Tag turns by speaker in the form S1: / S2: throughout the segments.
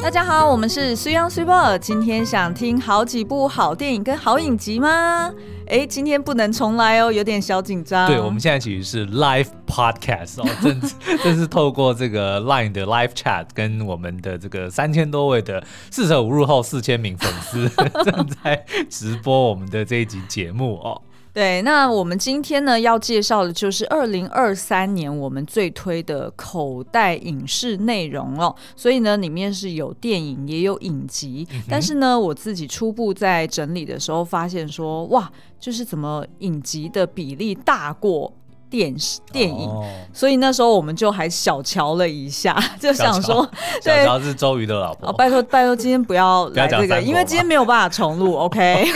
S1: 大家好，我们是 Suyang Super。今天想听好几部好电影跟好影集吗？哎，今天不能重来哦，有点小紧张。
S2: 对，我们现在其实是 live podcast 哦，正正是透过这个 Line 的 live chat，跟我们的这个三千多位的四舍五入后四千名粉丝 正在直播我们的这一集节目哦。
S1: 对，那我们今天呢要介绍的就是二零二三年我们最推的口袋影视内容哦，所以呢里面是有电影也有影集，嗯、但是呢我自己初步在整理的时候发现说，哇，就是怎么影集的比例大过。电视电影，哦，所以那时候我们就还小瞧了一下，就想说，
S2: 小乔是周瑜的老婆。
S1: 哦，拜托拜托，今天不要来这个，因为今天没有办法重录。OK，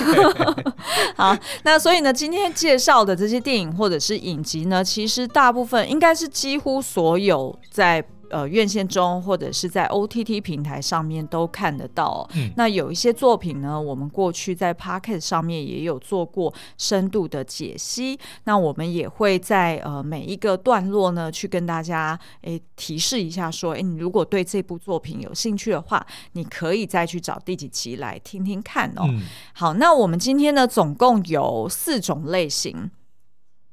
S1: 好，那所以呢，今天介绍的这些电影或者是影集呢，其实大部分应该是几乎所有在。呃，院线中或者是在 OTT 平台上面都看得到哦。嗯。那有一些作品呢，我们过去在 Pocket 上面也有做过深度的解析。那我们也会在呃每一个段落呢，去跟大家诶提示一下，说，诶，你如果对这部作品有兴趣的话，你可以再去找第几集来听听看哦。嗯。好，那我们今天呢，总共有四种类型。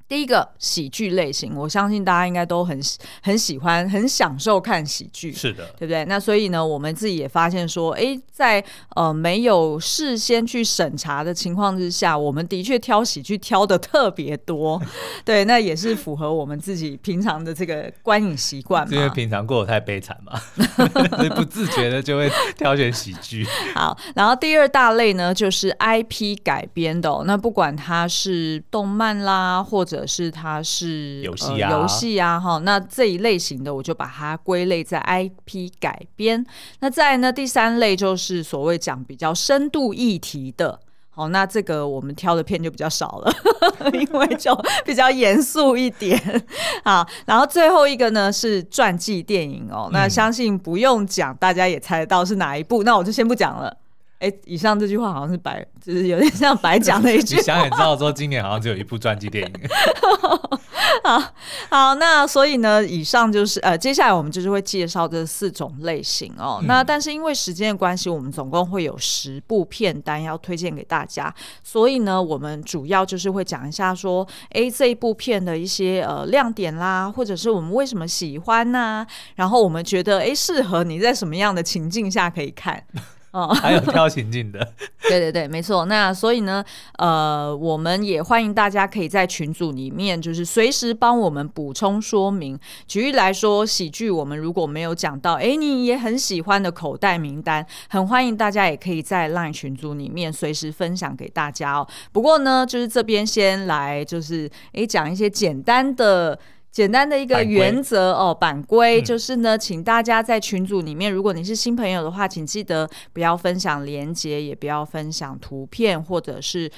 S1: 第一个喜剧类型，我相信大家应该都很很喜欢、很享受看喜剧，
S2: 是的，
S1: 对不对？那所以呢，我们自己也发现说，哎，在呃没有事先去审查的情况之下，我们的确挑喜剧挑的特别多，对，那也是符合我们自己平常的这个观影习惯嘛。
S2: 因为平常过得太悲惨嘛，不自觉的就会挑选喜剧。
S1: 好，然后第二大类呢，就是 IP 改编的哦，那不管它是动漫啦，或者是它是
S2: 游戏啊，
S1: 游戏啊，哈，那这一类型的我就把它归类在 IP 改编。那再呢，第三类就是所谓讲比较深度议题的，好，那这个我们挑的片就比较少了，因为就比较严肃一点。好，然后最后一个呢是传记电影哦，那相信不用讲，大家也猜得到是哪一部，那我就先不讲了。哎，以上这句话好像是白，就是有点像白讲的一句话。
S2: 你想也知道，说今年好像只有一部传记电影。
S1: 好好，那所以呢，以上就是呃，接下来我们就是会介绍这四种类型哦。嗯、那但是因为时间的关系，我们总共会有十部片单要推荐给大家，所以呢，我们主要就是会讲一下说，哎，这一部片的一些呃亮点啦，或者是我们为什么喜欢呐、啊，然后我们觉得哎适合你在什么样的情境下可以看。
S2: 哦，还有挑情境的，
S1: 对对对，没错。那所以呢，呃，我们也欢迎大家可以在群组里面，就是随时帮我们补充说明。举例来说，喜剧我们如果没有讲到，哎，你也很喜欢的口袋名单，很欢迎大家也可以在 LINE 群组里面随时分享给大家哦。不过呢，就是这边先来，就是哎，讲一些简单的。简单的一个原则哦，版规就是呢，请大家在群组里面，如果你是新朋友的话，请记得不要分享链接，也不要分享图片或者是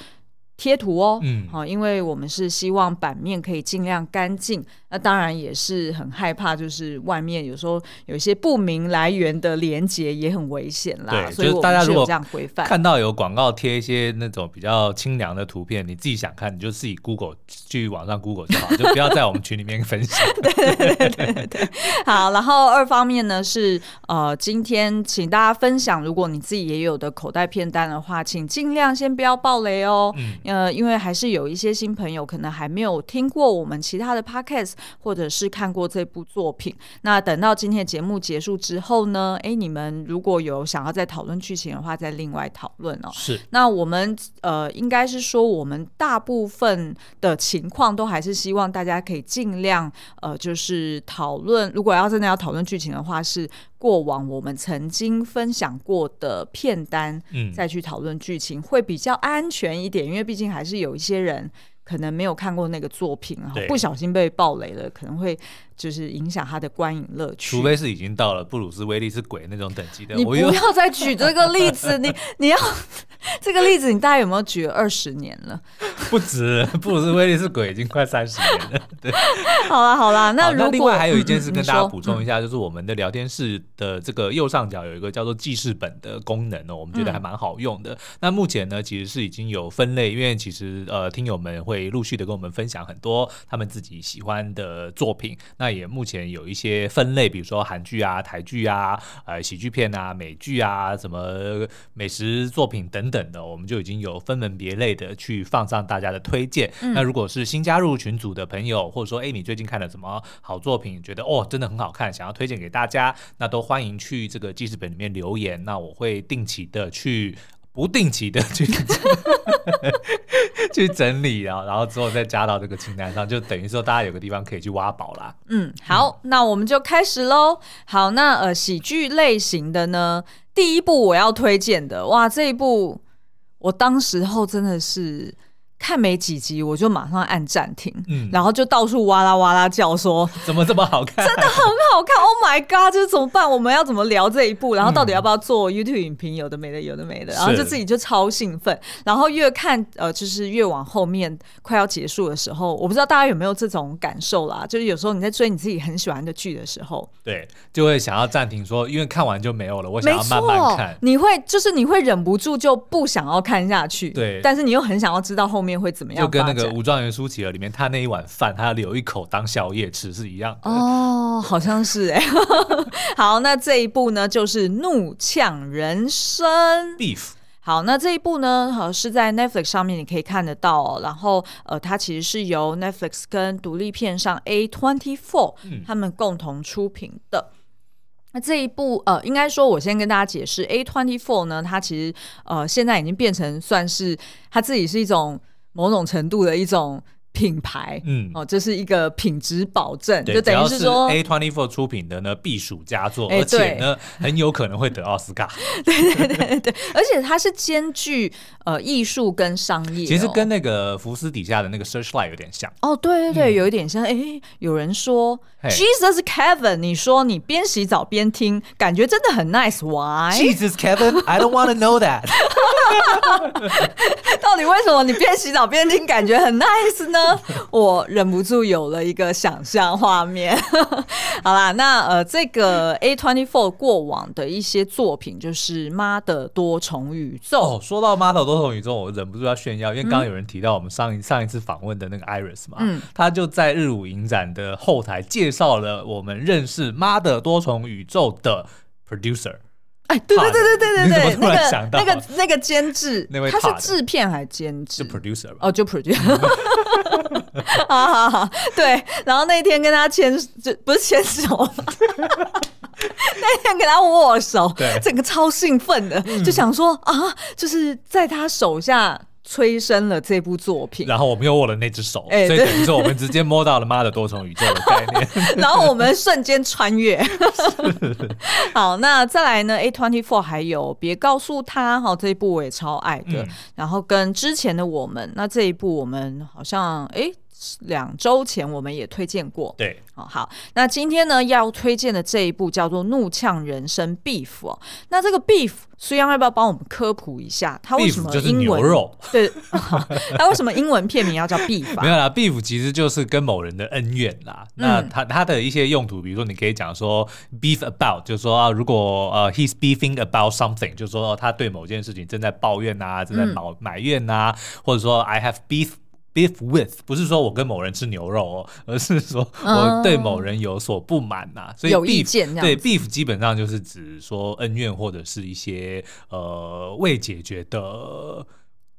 S1: 贴图哦。嗯，好，因为我们是希望版面可以尽量干净。那当然也是很害怕，就是外面有时候有一些不明来源的连接也很危险啦。
S2: 对，
S1: 所以大家如果这样规范。
S2: 看到有广告贴一些那种比较清凉的图片，你自己想看，你就自己 Google 去网上 Google 就好，就不要在我们群里面分享。
S1: 对对对对对对。好，然后二方面呢是呃，今天请大家分享，如果你自己也有的口袋片单的话，请尽量先不要爆雷哦。嗯。呃，因为还是有一些新朋友可能还没有听过我们其他的 Podcast。或者是看过这部作品，那等到今天的节目结束之后呢？哎，你们如果有想要再讨论剧情的话，再另外讨论哦。
S2: 是，
S1: 那我们呃，应该是说，我们大部分的情况都还是希望大家可以尽量呃，就是讨论。如果要真的要讨论剧情的话，是过往我们曾经分享过的片单，嗯，再去讨论剧情会比较安全一点，因为毕竟还是有一些人。可能没有看过那个作品，然后不小心被暴雷了，可能会就是影响他的观影乐趣。
S2: 除非是已经到了布鲁斯威利是鬼那种等级的。
S1: 你不要再举这个例子，你 你要这个例子，你大概有没有举了二十年了？
S2: 不止，布鲁斯威利是鬼已经快三十年了。对，
S1: 好啦好啦，那如果
S2: 那另外还有一件事跟大家
S1: 嗯
S2: 补充一下，就是我们的聊天室的这个右上角有一个叫做记事本的功能哦，我们觉得还蛮好用的。嗯、那目前呢，其实是已经有分类，因为其实呃，听友们会陆续的跟我们分享很多他们自己喜欢的作品。那也目前有一些分类，比如说韩剧啊、台剧啊、呃喜剧片啊、美剧啊、什么美食作品等等的，我们就已经有分门别类的去放上大家的推荐。嗯、那如果是新加入群组的朋友，或者说哎，你最近看了什么好作品，觉得哦真的很好看，想要推荐给大家，那都欢迎去这个记事本里面留言。那我会定期的去。不定期的去 去整理啊，然后之后再加到这个清单上，就等于说大家有个地方可以去挖宝啦。
S1: 嗯，好，嗯、那我们就开始喽。好，那呃，喜剧类型的呢，第一部我要推荐的，哇，这一部我当时候真的是。看没几集，我就马上按暂停，嗯，然后就到处哇啦哇啦叫说，
S2: 怎么这么好看？
S1: 真的很好看！Oh my god！就是怎么办？我们要怎么聊这一部？然后到底要不要做 YouTube 影评？有的没的，有的没的，然后就自己就超兴奋。然后越看呃，就是越往后面快要结束的时候，我不知道大家有没有这种感受啦？就是有时候你在追你自己很喜欢的剧的时候，
S2: 对，就会想要暂停说，因为看完就没有了，我想要慢慢看。
S1: 你会就是你会忍不住就不想要看下去，
S2: 对，
S1: 但是你又很想要知道后面会怎么样。
S2: 就跟那个武状元苏乞儿里面，他那一碗饭，他要留一口当宵夜吃是一样的
S1: 哦，好像是哎。好，那这一部呢，就是《怒呛人生》
S2: Beef。
S1: 好，那这一部呢，呃，是在 Netflix 上面你可以看得到哦。然后，呃，它其实是由 Netflix 跟独立片上 A Twenty Four 他们共同出品的。嗯那这一部呃，应该说，我先跟大家解释，A Twenty Four 呢，它其实呃，现在已经变成算是它自己是一种某种程度的一种。品牌，嗯，哦，这是一个品质保证，就等于是说
S2: A Twenty Four 出品的呢，避暑佳作，而且呢，很有可能会得奥斯卡。
S1: 对对对对，而且它是兼具呃艺术跟商业，
S2: 其实跟那个福斯底下的那个 Searchlight 有点像。
S1: 哦，对对对，有一点像。哎，有人说 Jesus Kevin，你说你边洗澡边听，感觉真的很 nice，Why？Jesus
S2: Kevin，I don't want to know that。
S1: 到底为什么你边洗澡边听，感觉很 nice 呢？我忍不住有了一个想象画面。好啦，那呃，这个 A Twenty Four 过往的一些作品，就是《妈的多重宇宙》。
S2: 哦，说到《妈的多重宇宙》，我忍不住要炫耀，因为刚刚有人提到我们上一上一次访问的那个 Iris 嘛，嗯，他就在日舞影展的后台介绍了我们认识《妈的多重宇宙》的 producer。
S1: 哎，对对对对对对对，
S2: 那个
S1: 那个那个
S2: 监制，
S1: 他是制片还是监制？
S2: 就 producer 吧。
S1: 哦，就 producer。好好好，对。然后那天跟他牵，就不是牵手，那天跟他握手，对，整个超兴奋的，就想说啊，就是在他手下。催生了这部作品，
S2: 然后我们又握了那只手，欸、所以等于说我们直接摸到了妈的多重宇宙的概念，
S1: 然后我们瞬间穿越。好，那再来呢？A24 还有别告诉他，哈，这一部我也超爱的。嗯、然后跟之前的我们，那这一部我们好像哎。欸两周前我们也推荐过，
S2: 对，
S1: 哦好，那今天呢要推荐的这一部叫做《怒呛人生》Beef 哦，那这个 Beef，苏央要不要帮我们科普一下，它为什么英文？对，它为什么英文片名要叫 Beef？
S2: 没有啦，Beef 其实就是跟某人的恩怨啦。嗯、那它它的一些用途，比如说你可以讲说 Beef about，就是说啊，如果呃 He's beefing about something，就是说他对某件事情正在抱怨啊，正在埋埋怨啊，嗯、或者说 I have beef。Beef with 不是说我跟某人吃牛肉哦，而是说我对某人有所不满呐、啊，嗯、所以 beef,
S1: 有意见
S2: 对 beef 基本上就是指说恩怨或者是一些呃未解决的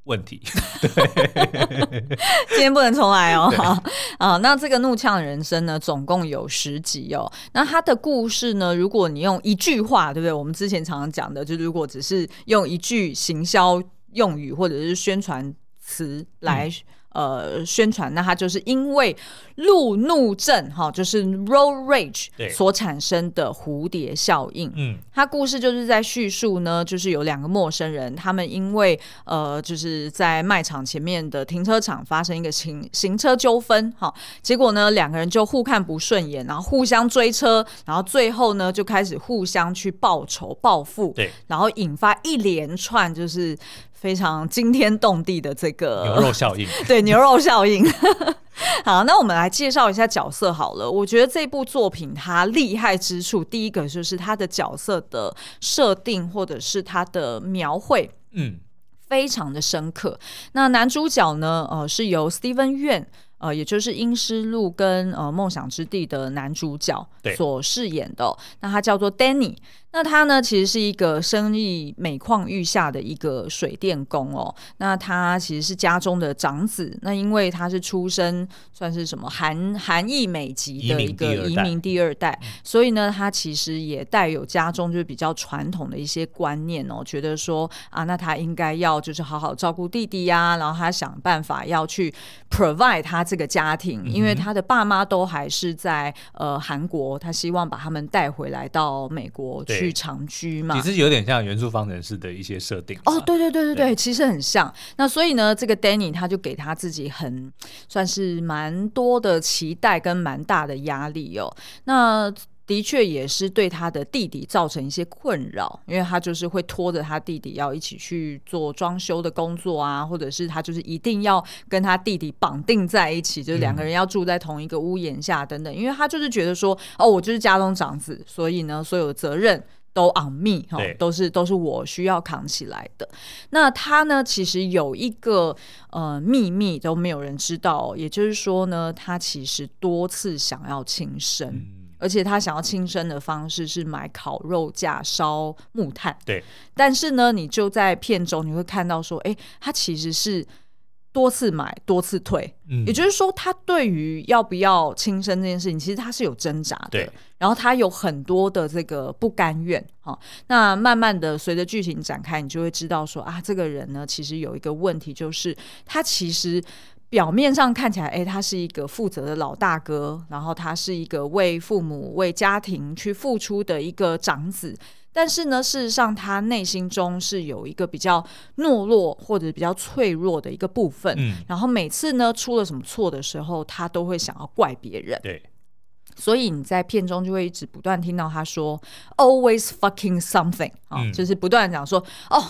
S2: 问题。对，
S1: 今天不能重来哦。好 啊，那这个怒呛人生呢，总共有十集哦。那他的故事呢，如果你用一句话，对不对？我们之前常常讲的，就如果只是用一句行销用语或者是宣传词来。嗯呃，宣传，那它就是因为路怒症哈，就是 road rage 所产生的蝴蝶效应。嗯，它故事就是在叙述呢，就是有两个陌生人，他们因为呃，就是在卖场前面的停车场发生一个行行车纠纷哈，结果呢，两个人就互看不顺眼，然后互相追车，然后最后呢，就开始互相去报仇报复，对，然后引发一连串就是。非常惊天动地的这个
S2: 牛肉效应，
S1: 对牛肉效应。好，那我们来介绍一下角色好了。我觉得这部作品它厉害之处，第一个就是它的角色的设定或者是它的描绘，嗯，非常的深刻。那男主角呢，呃，是由 Steven Yeun。呃，也就是《阴尸路》跟呃《梦想之地》的男主角所饰演的，哦，那他叫做 Danny。那他呢，其实是一个生意每况愈下的一个水电工哦。那他其实是家中的长子。那因为他是出生算是什么韩韩裔美籍的一个移民第二代，所以呢，他其实也带有家中就是比较传统的一些观念哦，觉得说啊，那他应该要就是好好照顾弟弟呀，然后他想办法要去 provide 他这个家庭，因为他的爸妈都还是在呃韩国，他希望把他们带回来到美国去。去长居嘛，
S2: 其实有点像元素方程式的一些设定
S1: 哦，对对对对对，对其实很像。那所以呢，这个 Danny 他就给他自己很算是蛮多的期待跟蛮大的压力哦。那的确也是对他的弟弟造成一些困扰，因为他就是会拖着他弟弟要一起去做装修的工作啊，或者是他就是一定要跟他弟弟绑定在一起，就是两个人要住在同一个屋檐下等等。因为他就是觉得说，哦，我就是家中长子，所以呢，所有的责任。都 on me 哈，都是都是我需要扛起来的。那他呢，其实有一个呃秘密都没有人知道，也就是说呢，他其实多次想要轻生，嗯、而且他想要轻生的方式是买烤肉架烧木炭。
S2: 对，
S1: 但是呢，你就在片中你会看到说，哎、欸，他其实是。多次买，多次退，嗯，也就是说，他对于要不要轻生这件事情，其实他是有挣扎的。对，然后他有很多的这个不甘愿。哈，那慢慢的随着剧情展开，你就会知道说啊，这个人呢，其实有一个问题，就是他其实表面上看起来，哎，他是一个负责的老大哥，然后他是一个为父母、为家庭去付出的一个长子。但是呢，事实上，他内心中是有一个比较懦弱或者比较脆弱的一个部分。嗯，然后每次呢，出了什么错的时候，他都会想要怪别人。
S2: 对，
S1: 所以你在片中就会一直不断听到他说 “always fucking something” 啊，嗯，就是不断讲说哦。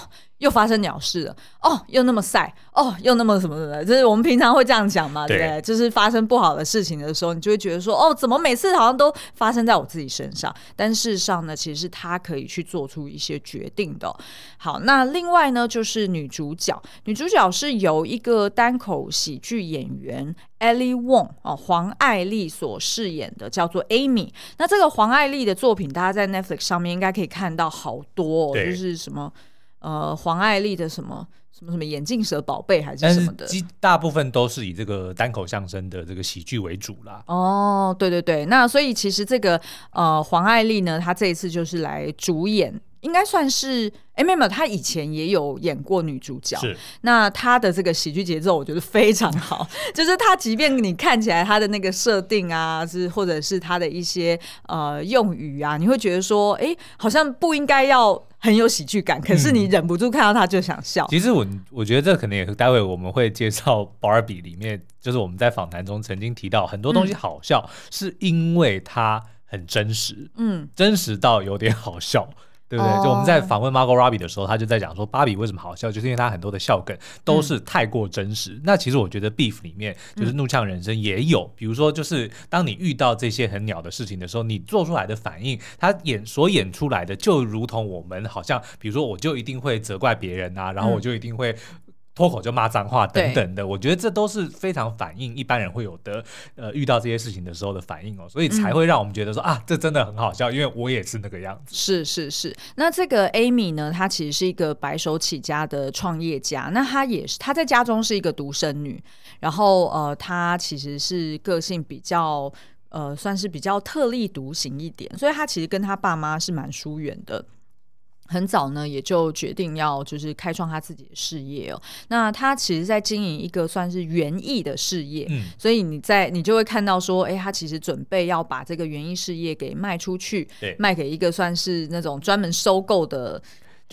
S1: 又发生鸟事了哦，又那么晒哦，又那么什么什么，就是我们平常会这样讲嘛，对，不对？就是发生不好的事情的时候，你就会觉得说，哦，怎么每次好像都发生在我自己身上？但事实上呢，其实是他可以去做出一些决定的。好，那另外呢，就是女主角，女主角是由一个单口喜剧演员 Ellie Wong 哦，黄艾丽所饰演的，叫做 Amy。那这个黄艾丽的作品，大家在 Netflix 上面应该可以看到好多，哦，就是什么。呃，黄爱丽的什么什么什么眼镜蛇宝贝还是什么的，
S2: 大部分都是以这个单口相声的这个喜剧为主啦。
S1: 哦，对对对，那所以其实这个呃黄爱丽呢，她这一次就是来主演，应该算是哎没有，她以前也有演过女主角。是，那她的这个喜剧节奏我觉得非常好，就是她即便你看起来她的那个设定啊，是或者是她的一些呃用语啊，你会觉得说，哎，好像不应该要。很有喜剧感，可是你忍不住看到他就想笑。嗯、
S2: 其实我我觉得这可能也是待会我们会介绍 Barbie 里面，就是我们在访谈中曾经提到很多东西好笑，嗯、是因为它很真实，嗯，真实到有点好笑。对不对？就我们在访问 Margot Robbie 的时候，他就在讲说，芭比为什么好笑，就是因为他很多的笑梗都是太过真实。嗯、那其实我觉得 Beef 里面就是怒呛人生也有，嗯、比如说就是当你遇到这些很鸟的事情的时候，你做出来的反应，他演所演出来的就如同我们好像，比如说我就一定会责怪别人啊，然后我就一定会。脱口就骂脏话等等的，我觉得这都是非常反映一般人会有的，呃，遇到这些事情的时候的反应哦，所以才会让我们觉得说、嗯、啊，这真的很好笑，因为我也是那个样子。
S1: 是是是，那这个 Amy 呢，她其实是一个白手起家的创业家，那她也是她在家中是一个独生女，然后呃，她其实是个性比较呃，算是比较特立独行一点，所以她其实跟她爸妈是蛮疏远的。很早呢，也就决定要就是开创他自己的事业哦。那他其实，在经营一个算是园艺的事业，嗯，所以你在你就会看到说，哎，他其实准备要把这个园艺事业给卖出去，对，卖给一个算是那种专门收购的。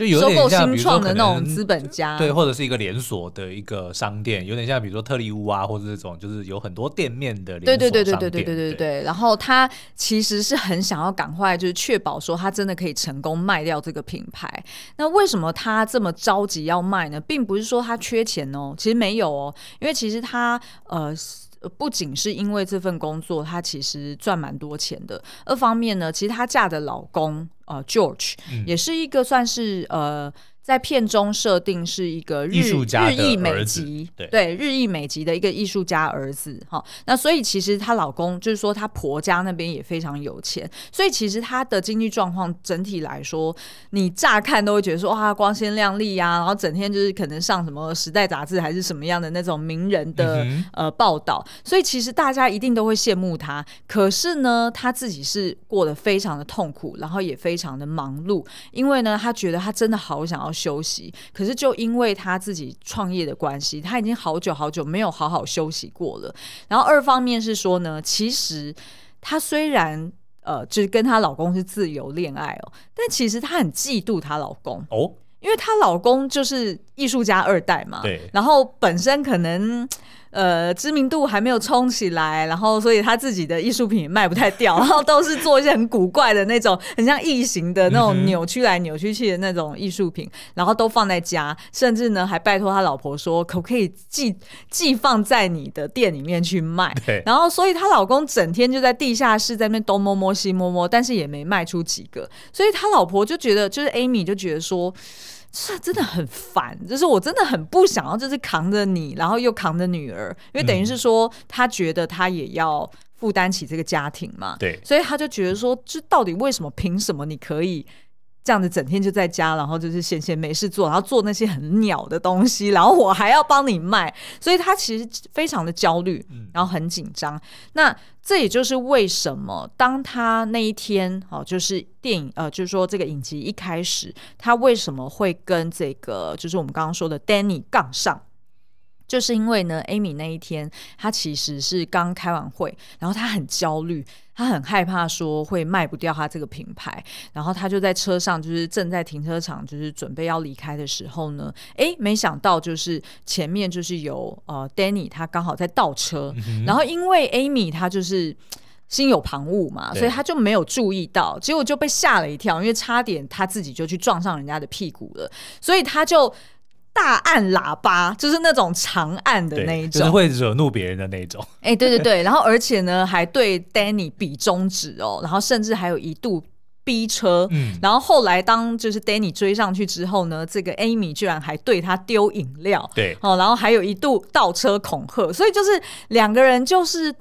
S2: 就有点像
S1: 新创的那种资本家，
S2: 对，或者是一个连锁的一个商店，有点像比如说特利屋啊，或者这种就是有很多店面的连锁商店。对对对对对对对对对。然
S1: 后他其实是很想要赶快就是确保说他真的可以成功卖掉这个品牌。那为什么他这么着急要卖呢？并不是说他缺钱哦，其实没有哦，因为其实他呃。不仅是因为这份工作，她其实赚蛮多钱的。二方面呢，其实她嫁的老公呃，George、嗯、也是一个算是呃。在片中设定是一个日日裔美籍，对，对日裔美籍的一个艺术家儿子哈。那所以其实她老公就是说，她婆家那边也非常有钱，所以其实她的经济状况整体来说，你乍看都会觉得说哇光鲜亮丽呀，然后整天就是可能上什么时代杂志还是什么样的那种名人的、嗯、呃报道，所以其实大家一定都会羡慕她。可是呢，她自己是过得非常的痛苦，然后也非常的忙碌，因为呢，她觉得她真的好想要。休息，可是就因为他自己创业的关系，他已经好久好久没有好好休息过了。然后二方面是说呢，其实她虽然呃，就是跟她老公是自由恋爱哦，但其实她很嫉妒她老公哦，因为她老公就是艺术家二代嘛，对，然后本身可能。呃，知名度还没有冲起来，然后所以他自己的艺术品也卖不太掉，然后都是做一些很古怪的那种，很像异形的那种扭曲来扭曲去的那种艺术品，然后都放在家，甚至呢还拜托他老婆说，可不可以寄寄放在你的店里面去卖？对。然后所以她老公整天就在地下室在那边东摸摸西摸摸，但是也没卖出几个，所以他老婆就觉得，就是 Amy 就觉得说。这真的很烦，就是我真的很不想要，就是扛着你，然后又扛着女儿，因为等于是说，他觉得他也要负担起这个家庭嘛。对，所以他就觉得说，这到底为什么？凭什么你可以？这样子整天就在家，然后就是闲闲没事做，然后做那些很鸟的东西，然后我还要帮你卖，所以他其实非常的焦虑，然后很紧张。嗯、那这也就是为什么当他那一天哦，就是电影呃，就是说这个影集一开始，他为什么会跟这个就是我们刚刚说的 Danny 杠上？就是因为呢，Amy 那一天她其实是刚开完会，然后她很焦虑，她很害怕说会卖不掉她这个品牌，然后她就在车上，就是正在停车场，就是准备要离开的时候呢，诶，没想到就是前面就是有呃 Danny，他刚好在倒车，嗯、然后因为 Amy 她就是心有旁骛嘛，所以他就没有注意到，结果就被吓了一跳，因为差点他自己就去撞上人家的屁股了，所以他就。大按喇叭，就是那种长按的那一种，
S2: 就是会惹怒别人的那一种。
S1: 哎、欸，对对对，然后而且呢，还对 Danny 比中指哦，然后甚至还有一度逼车。嗯，然后后来当就是 Danny 追上去之后呢，这个 Amy 居然还对他丢饮料。对，哦，然后还有一度倒车恐吓，所以就是两个人就是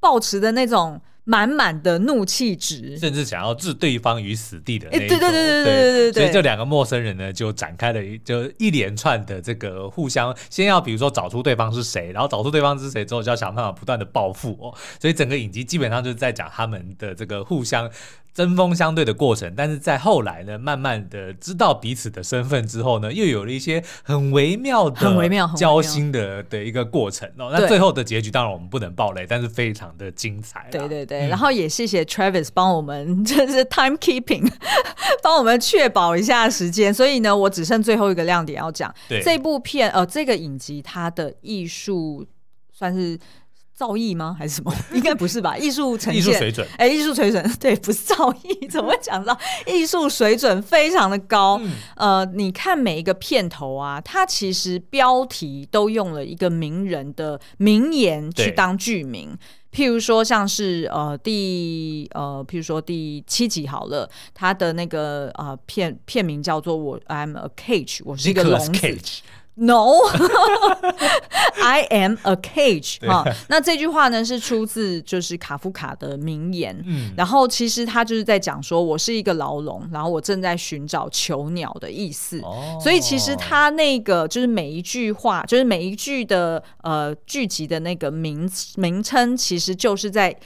S1: 抱持的那种。满满的怒气值，
S2: 甚至想要置对方于死地的那种。
S1: 欸、对对对对对对对，
S2: 所以这两个陌生人呢，就展开了一就一连串的这个互相，先要比如说找出对方是谁，然后找出对方是谁之后，就要想办法不断的报复哦。所以整个影集基本上就是在讲他们的这个互相。针锋相对的过程，但是在后来呢，慢慢的知道彼此的身份之后呢，又有了一些很微妙的、很微妙、交心的的一个过程哦。那最后的结局当然我们不能爆雷，但是非常的精彩。
S1: 对对对，嗯、然后也谢谢 Travis 帮我们，就是 time keeping，帮我们确保一下时间。所以呢，我只剩最后一个亮点要讲。对这部片呃，这个影集它的艺术算是。造诣吗？还是什么？应该不是吧？艺术呈现，艺术水准。哎，艺术水准，对，不是造诣，怎么会讲到 艺术水准非常的高？嗯、呃，你看每一个片头啊，它其实标题都用了一个名人的名言去当剧名。譬如说，像是呃第呃，譬如说第七集好了，它的那个呃片片名叫做我 I'm a cage，我是一个笼子。No，I am a cage 哈。那这句话呢是出自就是卡夫卡的名言。嗯，然后其实他就是在讲说，我是一个牢笼，然后我正在寻找囚鸟的意思。哦，所以其实他那个就是每一句话，就是每一句的呃剧集的那个名名称，其实就是在。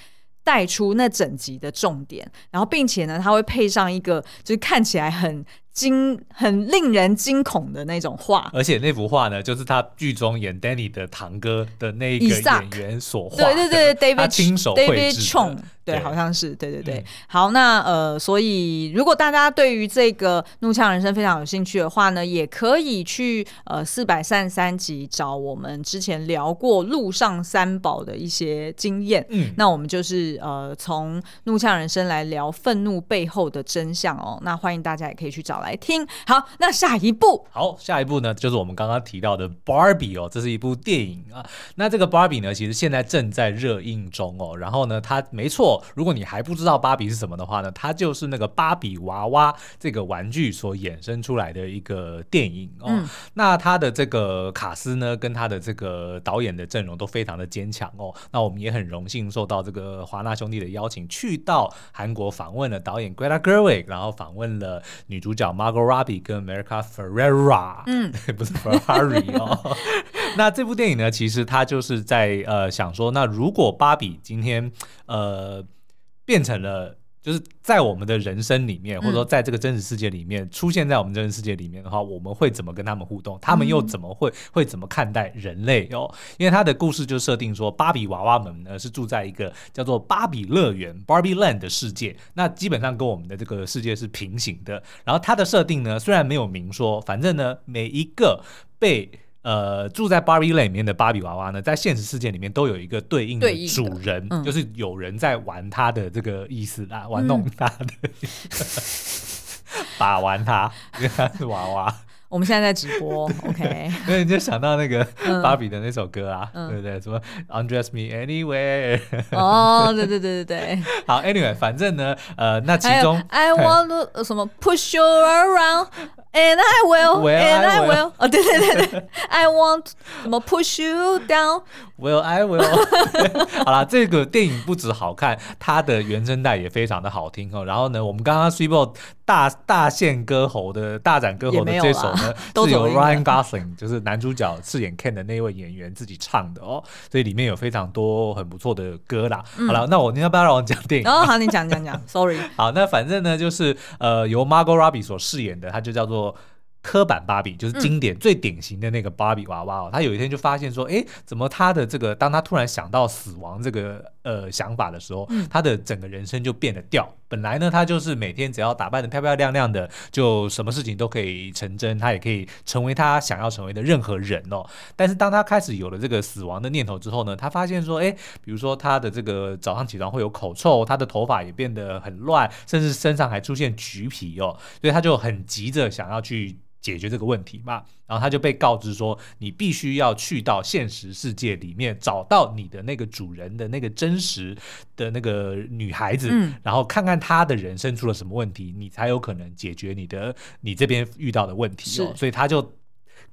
S1: 带出那整集的重点，然后并且呢，它会配上一个就是看起来很惊，很令人惊恐的那种画，
S2: 而且那幅画呢，就是他剧中演 Danny 的堂哥的那个演员所画，
S1: 对对对，David
S2: 他亲手绘制的。
S1: 对，好像是对对对。嗯、好，那呃，所以如果大家对于这个《怒呛人生》非常有兴趣的话呢，也可以去呃四百三十三集找我们之前聊过路上三宝的一些经验。嗯，那我们就是呃从《怒呛人生》来聊愤怒背后的真相哦。那欢迎大家也可以去找来听。好，那下一步，
S2: 好，下一步呢就是我们刚刚提到的《Barbie》哦，这是一部电影啊。那这个《Barbie》呢，其实现在正在热映中哦。然后呢，它没错。如果你还不知道芭比是什么的话呢，它就是那个芭比娃娃这个玩具所衍生出来的一个电影哦。嗯、那它的这个卡斯呢，跟它的这个导演的阵容都非常的坚强哦。那我们也很荣幸受到这个华纳兄弟的邀请，去到韩国访问了导演 Greta Gerwig，然后访问了女主角 Margot Robbie 跟 America Ferrera，嗯，不是 Ferrari 哦。那这部电影呢，其实它就是在呃想说，那如果芭比今天呃。变成了，就是在我们的人生里面，或者说在这个真实世界里面，出现在我们真实世界里面的话，我们会怎么跟他们互动？他们又怎么会会怎么看待人类哦？因为他的故事就设定说，芭比娃娃们呢是住在一个叫做芭比乐园 （Barbie Land） 的世界，那基本上跟我们的这个世界是平行的。然后它的设定呢，虽然没有明说，反正呢，每一个被呃，住在芭比 land 里面的芭比娃娃呢，在现实世界里面都有一个对应的主人，嗯、就是有人在玩他的这个意思啦，玩弄他的，嗯、把玩他，因为他是娃娃。
S1: 我们现在在直播，OK？
S2: 所以你就想到那个芭比的那首歌啊，嗯、对不对？什么 Undress Me Anywhere？
S1: 哦，对对对对对。
S2: 好，Anyway，反正呢，呃，那其中
S1: I want to 什么 Push you around and I will and
S2: I will，
S1: 哦，对对对对，I want 什么 Push you down。
S2: Well, I will。好啦，这个电影不止好看，它的原声带也非常的好听哦。然后呢，我们刚刚 Super 大大献歌喉的大展歌喉的这首呢，是由 Ryan Gosling 就是男主角饰演 Ken 的那位演员自己唱的哦。所以里面有非常多很不错的歌啦。嗯、好了，那我你要不要让我讲电影？
S1: 哦，好，你讲讲讲。Sorry。
S2: 好，那反正呢，就是呃，由 Margot Robbie 所饰演的，它就叫做。刻板芭比就是经典、嗯、最典型的那个芭比娃娃哦，他有一天就发现说，哎，怎么他的这个，当他突然想到死亡这个呃想法的时候，嗯、他的整个人生就变得掉。本来呢，他就是每天只要打扮得漂漂亮亮的，就什么事情都可以成真，他也可以成为他想要成为的任何人哦。但是当他开始有了这个死亡的念头之后呢，他发现说，哎，比如说他的这个早上起床会有口臭，他的头发也变得很乱，甚至身上还出现橘皮哦，所以他就很急着想要去。解决这个问题嘛，然后他就被告知说，你必须要去到现实世界里面，找到你的那个主人的那个真实的那个女孩子，嗯、然后看看她的人生出了什么问题，你才有可能解决你的你这边遇到的问题哦。所以他就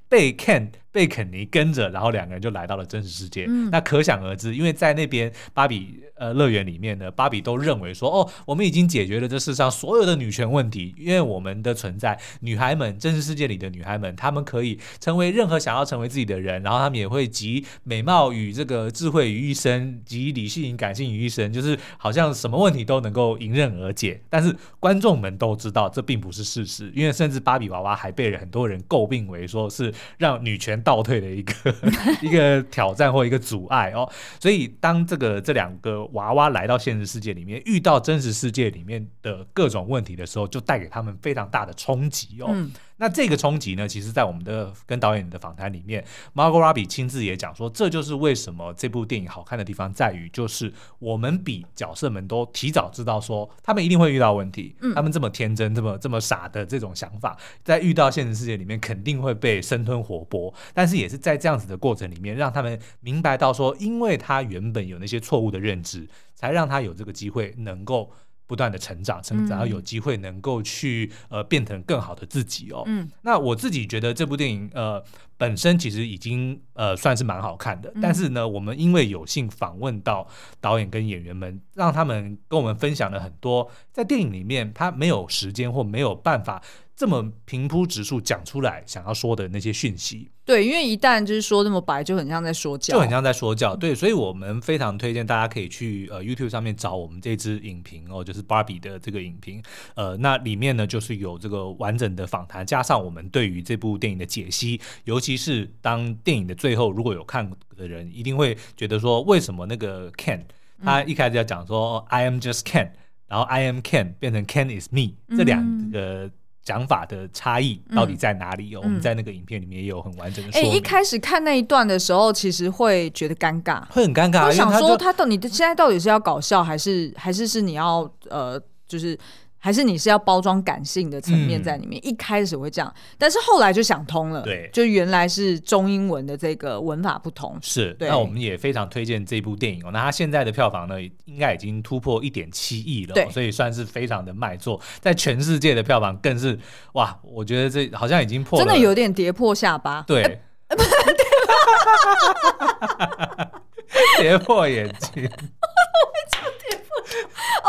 S2: 被 Ken。被肯尼跟着，然后两个人就来到了真实世界。嗯、那可想而知，因为在那边芭比呃乐园里面呢，芭比都认为说，哦，我们已经解决了这世上所有的女权问题，因为我们的存在，女孩们真实世界里的女孩们，她们可以成为任何想要成为自己的人，然后她们也会集美貌与这个智慧于一身，集理性与感性于一身，就是好像什么问题都能够迎刃而解。但是观众们都知道这并不是事实，因为甚至芭比娃娃还被很多人诟病为说是让女权。倒退的一个 一个挑战或一个阻碍哦，所以当这个这两个娃娃来到现实世界里面，遇到真实世界里面的各种问题的时候，就带给他们非常大的冲击哦。那这个冲击呢，其实，在我们的跟导演的访谈里面，Margot Robbie 亲自也讲说，这就是为什么这部电影好看的地方在于，就是我们比角色们都提早知道说，他们一定会遇到问题，嗯、他们这么天真、这么这么傻的这种想法，在遇到现实世界里面肯定会被生吞活剥，但是也是在这样子的过程里面，让他们明白到说，因为他原本有那些错误的认知，才让他有这个机会能够。不断的成长，成长，然后有机会能够去呃变成更好的自己哦。嗯，那我自己觉得这部电影呃本身其实已经呃算是蛮好看的，嗯、但是呢，我们因为有幸访问到导演跟演员们，让他们跟我们分享了很多在电影里面他没有时间或没有办法这么平铺直述讲出来想要说的那些讯息，
S1: 对，因为一旦就是说那么白，就很像在说教，
S2: 就很像在说教。对，所以我们非常推荐大家可以去呃 YouTube 上面找我们这支影评哦，就是 Barbie 的这个影评，呃，那里面呢就是有这个完整的访谈，加上我们对于这部电影的解析，尤其是当电影的最后，如果有看的人一定会觉得说，为什么那个 Ken 他一开始要讲说、嗯、I am just Ken，然后 I am Ken 变成 Ken is me、嗯、这两个。讲法的差异到底在哪里？哦、嗯，我们在那个影片里面也有很完整的。哎、
S1: 欸，一开始看那一段的时候，其实会觉得尴尬，
S2: 会很尴尬。
S1: 我想说，他到你现在到底是要搞笑，还是还是是你要呃，就是。还是你是要包装感性的层面在里面，嗯，一开始会这样，但是后来就想通了，
S2: 对，
S1: 就原来是中英文的这个文法不同，
S2: 是。那我们也非常推荐这部电影哦。那它现在的票房呢，应该已经突破一点七亿了，哦，所以算是非常的卖座，在全世界的票房更是哇，我觉得这好像已经破了，
S1: 真的有点跌破下巴，
S2: 对，跌破眼镜。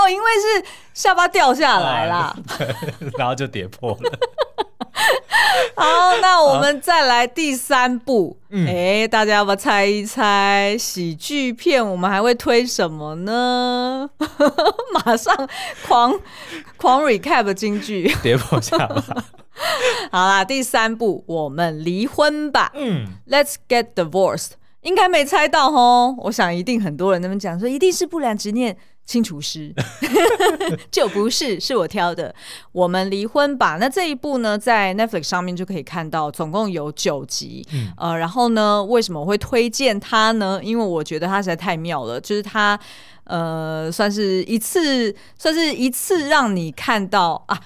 S1: 哦，因为是下巴掉下来啦，啊、
S2: 然后就跌破了。
S1: 好，那我们再来第三部。哎、嗯欸，大家要不要猜一猜喜剧片？我们还会推什么呢？马上狂狂 recap 京剧，
S2: 跌破下巴。
S1: 好啦，第三部，我们离婚吧。嗯，Let's get divorced。应该没猜到哦，我想一定很多人那么讲说，一定是不良执念。清除师 就不是，是我挑的。我们离婚吧。那这一部呢，在 Netflix 上面就可以看到，总共有九集。嗯。呃，然后呢，为什么我会推荐它呢？因为我觉得它实在太妙了，就是它呃，算是一次，算是一次让你看到啊。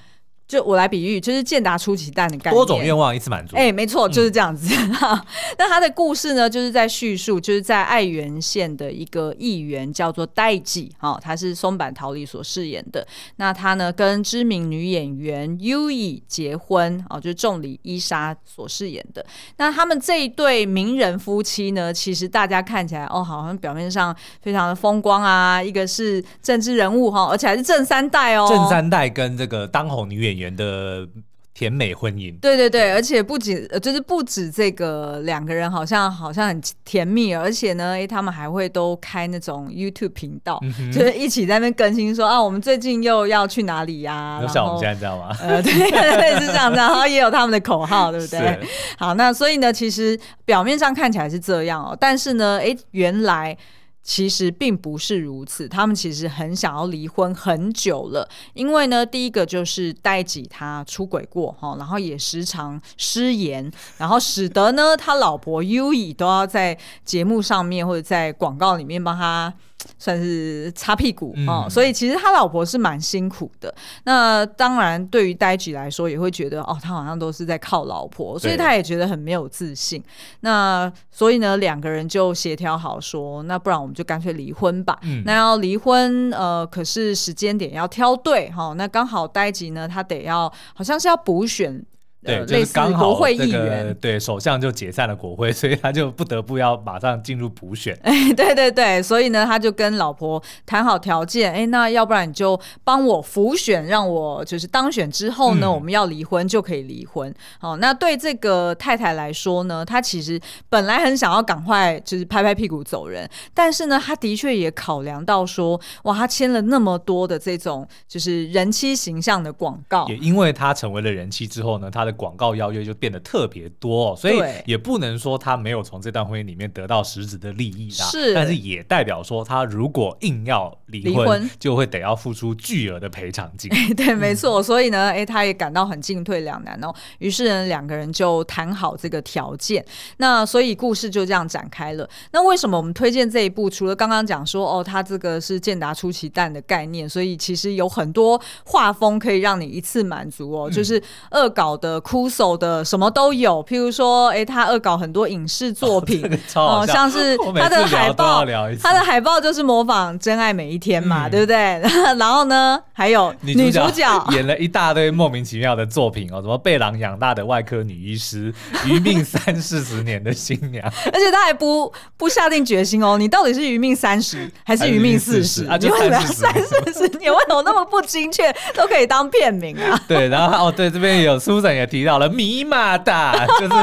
S1: 就我来比喻，就是健达出奇蛋的概念，
S2: 多种愿望一次满足。
S1: 哎、欸，没错，就是这样子。嗯、那他的故事呢，就是在叙述，就是在爱媛县的一个议员叫做代纪，哈，他是松坂桃李所饰演的。那他呢，跟知名女演员 Yui 结婚，哦，就是重里伊莎所饰演的。那他们这一对名人夫妻呢，其实大家看起来，哦，好像表面上非常的风光啊，一个是政治人物哈，而且还是正三代哦，
S2: 正三代跟这个当红女演员。演的甜美婚姻，
S1: 对对对，而且不仅就是不止这个两个人，好像好像很甜蜜，而且呢，哎，他们还会都开那种 YouTube 频道，嗯、就是一起在那边更新说啊，我们最近又要去哪里呀、啊？
S2: 就像我们现在知道吗？
S1: 呃，对，对，对，是这样子，然后也有他们的口号，对不对？好，那所以呢，其实表面上看起来是这样哦，但是呢，哎，原来。其实并不是如此，他们其实很想要离婚很久了。因为呢，第一个就是戴吉他出轨过哈，然后也时常失言，然后使得呢他老婆 Yui 都要在节目上面或者在广告里面帮他。算是擦屁股哦、嗯，所以其实他老婆是蛮辛苦的。那当然，对于呆吉来说，也会觉得哦，他好像都是在靠老婆，所以他也觉得很没有自信。那所以呢，两个人就协调好说，那不然我们就干脆离婚吧。嗯、那要离婚，呃，可是时间点要挑对哈、哦。那刚好呆吉呢，他得要好像是要补选。
S2: 对，就是刚好这个对首相就解散了国会，所以他就不得不要马上进入补选。
S1: 哎，对对对，所以呢，他就跟老婆谈好条件，哎，那要不然你就帮我辅选，让我就是当选之后呢，嗯、我们要离婚就可以离婚。好，那对这个太太来说呢，她其实本来很想要赶快就是拍拍屁股走人，但是呢，她的确也考量到说，哇，她签了那么多的这种就是人妻形象的广告，
S2: 也因为她成为了人妻之后呢，她的广告邀约就变得特别多，所以也不能说他没有从这段婚姻里面得到实质的利益啦。是，但是也代表说他如果硬要离婚，婚，就会得要付出巨额的赔偿金。
S1: 对，没错。所以呢，哎，他也感到很进退两难哦。于是呢，两个人就谈好这个条件。那所以故事就这样展开了。那为什么我们推荐这一部？除了刚刚讲说哦，他这个是健达出奇蛋的概念，所以其实有很多画风可以让你一次满足哦。就是恶搞的。酷手的什么都有，譬如说，哎，他恶搞很多影视作品，
S2: 哦，
S1: 哦，像是他的海报，他的海报就是模仿《真爱每一天》嘛，嗯、对不对？然后呢，还有女主角，
S2: 演了一大堆莫名其妙的作品哦，什么被狼养大的外科女医师，余命三四十年的新娘，
S1: 而且他还不不下定决心哦，你到底是余命三十还是余命四十？
S2: 啊，就三四
S1: 十，年为什么那么不精确？都可以当片名啊？
S2: 对，然后哦，对，这边有 Susan 也提到了米马达，就是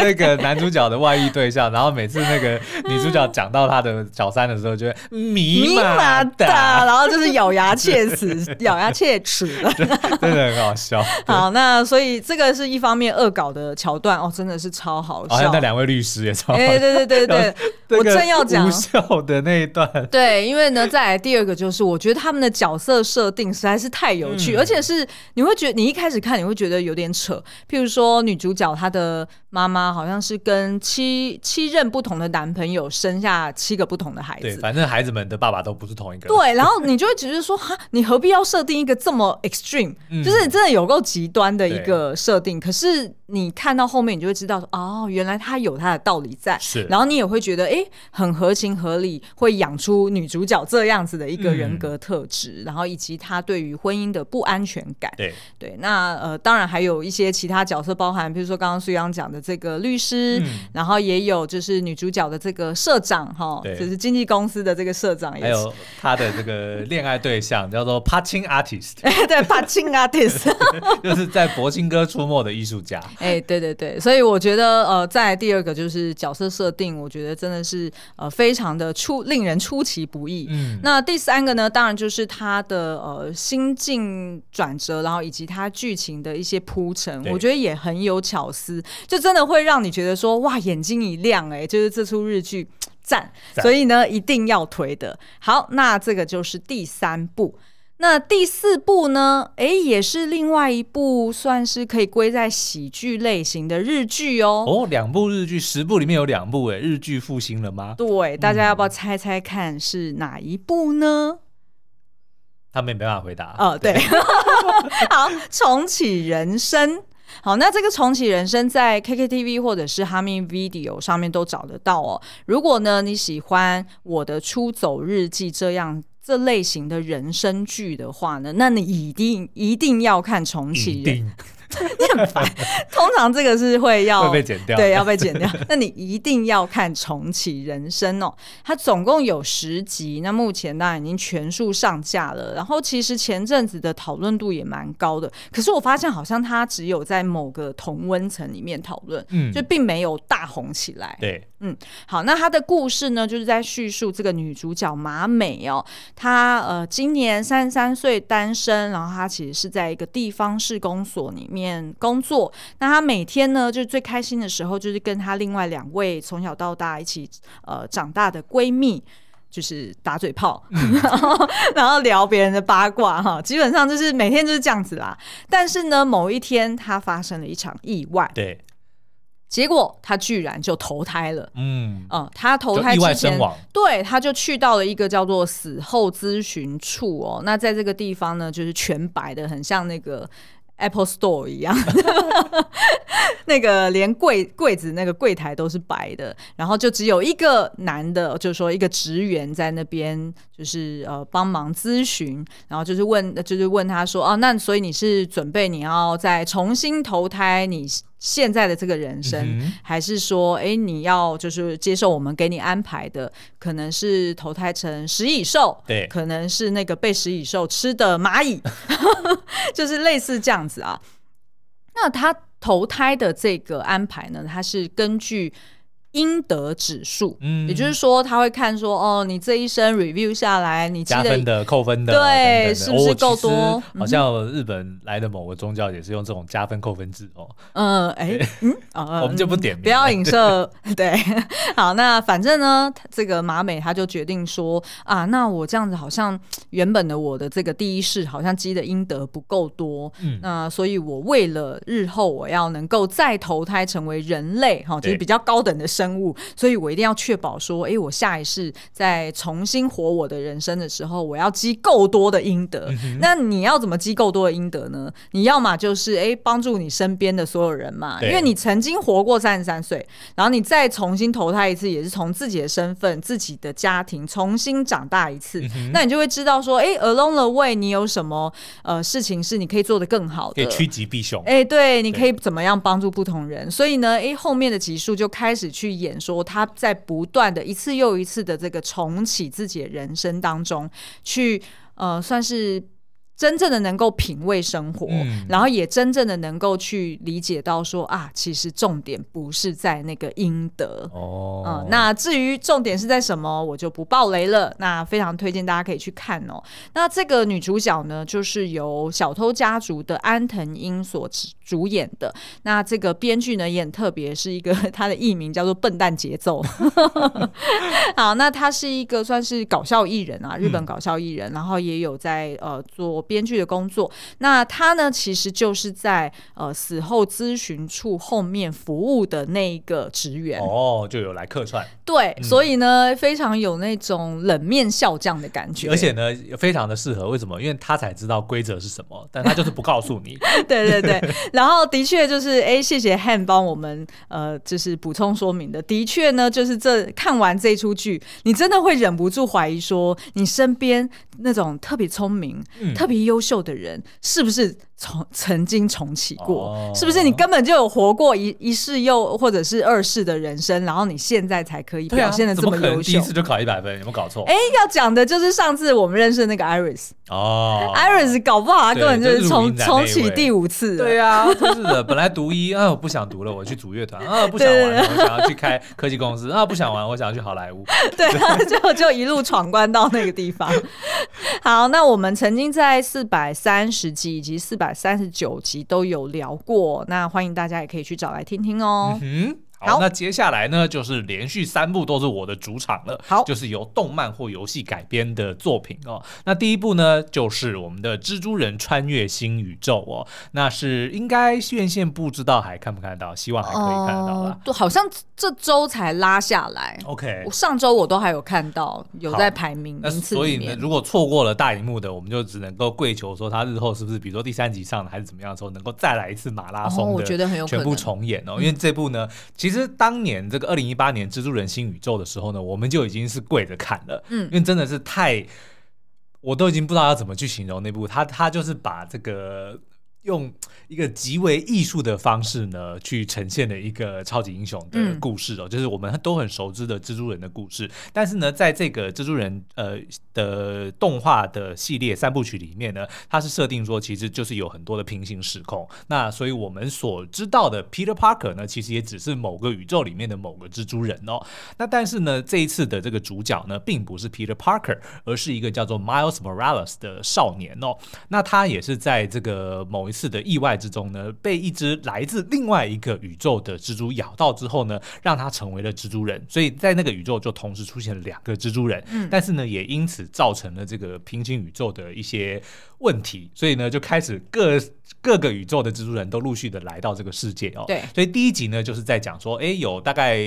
S2: 那个男主角的外遇对象，然后每次那个女主角讲到他的小三的时候，就会米马达，
S1: 然后就是咬牙切齿，咬牙切齿的，
S2: 真的很好笑。
S1: 好，那所以这个是一方面恶搞的桥段哦，真的是超好笑。
S2: 好像那两位律师也超好笑。
S1: 哎，对对对对对，我正要讲
S2: 无效的那一段。
S1: 对，因为呢，再来第二个就是，我觉得他们的角色设定实在是太有趣，而且是你会觉得你一开始看你会觉得有点扯，譬如说女主角她的。妈妈好像是跟七七任不同的男朋友生下七个不同的孩子，
S2: 对，反正孩子们的爸爸都不是同一个。
S1: 对，然后你就会只是说，哈，你何必要设定一个这么 extreme，、嗯、就是真的有够极端的一个设定。可是你看到后面，你就会知道说，哦，原来他有他的道理在。
S2: 是，
S1: 然后你也会觉得，哎，很合情合理，会养出女主角这样子的一个人格特质，嗯、然后以及她对于婚姻的不安全感。
S2: 对
S1: 对，那呃，当然还有一些其他角色，包含比如说刚刚苏阳讲的。这个律师，嗯、然后也有就是女主角的这个社长哈，就是经纪公司的这个社长，
S2: 还有他的这个恋爱对象叫做 Patching Artist，
S1: 对 Patching Artist，
S2: 就是在柏青哥出没的艺术家。
S1: 哎，对对对，所以我觉得呃，在第二个就是角色设定，我觉得真的是呃非常的出令人出其不意。嗯，那第三个呢，当然就是他的呃心境转折，然后以及他剧情的一些铺陈，我觉得也很有巧思，就真的会让你觉得说哇，眼睛一亮哎、欸，就是这出日剧 赞，所以呢一定要推的。好，那这个就是第三部。那第四部呢？哎、欸，也是另外一部算是可以归在喜剧类型的日剧哦。
S2: 哦，两部日剧，十部里面有两部哎，日剧复兴了吗？
S1: 对，大家要不要猜猜看是哪一部呢？嗯、
S2: 他们也没办法回答。
S1: 哦，对，对 好，重启人生。好，那这个重启人生在 KKTV 或者是哈密 Video 上面都找得到哦。如果呢你喜欢我的出走日记这样这类型的人生剧的话呢，那你一定一定要看重启人。你很烦，通常这个是会要
S2: 会被剪掉，
S1: 对，要被剪掉。那你一定要看重启人生哦，它总共有十集，那目前当然已经全数上架了。然后其实前阵子的讨论度也蛮高的，可是我发现好像它只有在某个同温层里面讨论，嗯，就并没有大红起来。
S2: 对，
S1: 嗯，好，那她的故事呢，就是在叙述这个女主角马美哦，她呃今年三十三岁，单身，然后她其实是在一个地方市公所里面。工作，那她每天呢，就是最开心的时候，就是跟她另外两位从小到大一起呃长大的闺蜜，就是打嘴炮，嗯、然 后然后聊别人的八卦哈，基本上就是每天就是这样子啦。但是呢，某一天她发生了一场意外，
S2: 对，
S1: 结果他居然就投胎了，嗯。
S2: 嗯，
S1: 她投胎之前，对，他就去到了一个叫做死后咨询处哦。那在这个地方呢，就是全白的，很像那个。Apple Store 一样，那个连柜柜子那个柜台都是白的，然后就只有一个男的，就是说一个职员在那边，就是呃帮忙咨询，然后就是问，就是问他说，哦，那所以你是准备你要再重新投胎你现在的这个人生，嗯、还是说，哎，你要就是接受我们给你安排的，可能是投胎成食蚁兽，
S2: 对，
S1: 可能是那个被食蚁兽吃的蚂蚁，就是类似这样子啊。那他投胎的这个安排呢，他是根据。阴德指数，嗯，也就是说他会看说，哦，你这一生 review 下来，你
S2: 加分的、扣分的，
S1: 对，是不是够多？
S2: 好像日本来的某个宗教也是用这种加分扣分制哦。
S1: 嗯，哎，嗯，
S2: 我们就不点名，
S1: 不要影射。对，好，那反正呢，这个马美他就决定说，啊，那我这样子好像原本的我的这个第一世好像积的阴德不够多，嗯，那所以我为了日后我要能够再投胎成为人类，哈，就是比较高等的生生物，所以我一定要确保说，哎，我下一世在重新活我的人生的时候，我要积够多的阴德。嗯、那你要怎么积够多的阴德呢？你要么就是哎，帮助你身边的所有人嘛，因为你曾经活过三十三岁，然后你再重新投胎一次，也是从自己的身份、自己的家庭重新长大一次，嗯、那你就会知道说，哎，along the way 你有什么呃事情是你可以做得更好的，
S2: 趋吉避凶。
S1: 哎，对，你可以怎么样帮助不同人？所以呢，哎，后面的集数就开始去演说他在不断的一次又一次的这个重启自己的人生当中，去呃算是。真正的能够品味生活，嗯、然后也真正的能够去理解到说啊，其实重点不是在那个阴德哦、嗯。那至于重点是在什么，我就不爆雷了。那非常推荐大家可以去看哦。那这个女主角呢，就是由《小偷家族》的安藤英所主演的。那这个编剧呢也很特别，是一个 他的艺名叫做“笨蛋节奏”。好，那他是一个算是搞笑艺人啊，日本搞笑艺人，嗯、然后也有在呃做。编剧的工作，那他呢，其实就是在呃死后咨询处后面服务的那一个职员
S2: 哦，就有来客串，
S1: 对，嗯、所以呢，非常有那种冷面笑匠的感觉，
S2: 而且呢，非常的适合。为什么？因为他才知道规则是什么，但他就是不告诉你。
S1: 对 对对，然后的确就是，哎，谢谢 Han 帮我们呃，就是补充说明的。的确呢，就是这看完这出剧，你真的会忍不住怀疑说，你身边那种特别聪明、嗯、特别。优秀的人是不是从曾经重启过？哦、是不是你根本就有活过一一世又或者是二世的人生，然后你现在才可以表现的这么优秀？
S2: 第一次就考一百分，有没有搞错？
S1: 哎，要讲的就是上次我们认识的那个 Iris 哦，Iris 搞不好他根本就是重重启第五次。
S2: 对啊，就是的。本来读医啊，我不想读了，我去组乐团啊，不想玩了，我想要去开科技公司啊，不想玩，我想要去好莱坞。
S1: 对啊，就就一路闯关到那个地方。好，那我们曾经在。四百三十集以及四百三十九集都有聊过，那欢迎大家也可以去找来听听哦。嗯
S2: 好，那接下来呢，就是连续三部都是我的主场了。好，就是由动漫或游戏改编的作品哦。那第一部呢，就是我们的《蜘蛛人穿越新宇宙》哦。那是应该院线不知道还看不看得到？希望还可以看得到吧。
S1: 好像这周才拉下来。OK，上周我都还有看到有在排名。
S2: 所以呢，如果错过了大荧幕的，我们就只能够跪求说，他日后是不是比如说第三集上的还是怎么样的时候，能够再来一次马拉松的、哦？我觉得很有可能全部重演哦。因为这部呢，其实。其实当年这个二零一八年《蜘蛛人新宇宙》的时候呢，我们就已经是跪着看了，嗯，因为真的是太，我都已经不知道要怎么去形容那部，他他就是把这个。用一个极为艺术的方式呢，去呈现了一个超级英雄的故事哦，嗯、就是我们都很熟知的蜘蛛人的故事。但是呢，在这个蜘蛛人呃的动画的系列三部曲里面呢，它是设定说其实就是有很多的平行时空。那所以我们所知道的 Peter Parker 呢，其实也只是某个宇宙里面的某个蜘蛛人哦。那但是呢，这一次的这个主角呢，并不是 Peter Parker，而是一个叫做 Miles Morales 的少年哦。那他也是在这个某一次的意外之中呢，被一只来自另外一个宇宙的蜘蛛咬到之后呢，让他成为了蜘蛛人。所以在那个宇宙就同时出现了两个蜘蛛人，嗯，但是呢，也因此造成了这个平行宇宙的一些问题。所以呢，就开始各各个宇宙的蜘蛛人都陆续的来到这个世界哦。对，所以第一集呢，就是在讲说，哎，有大概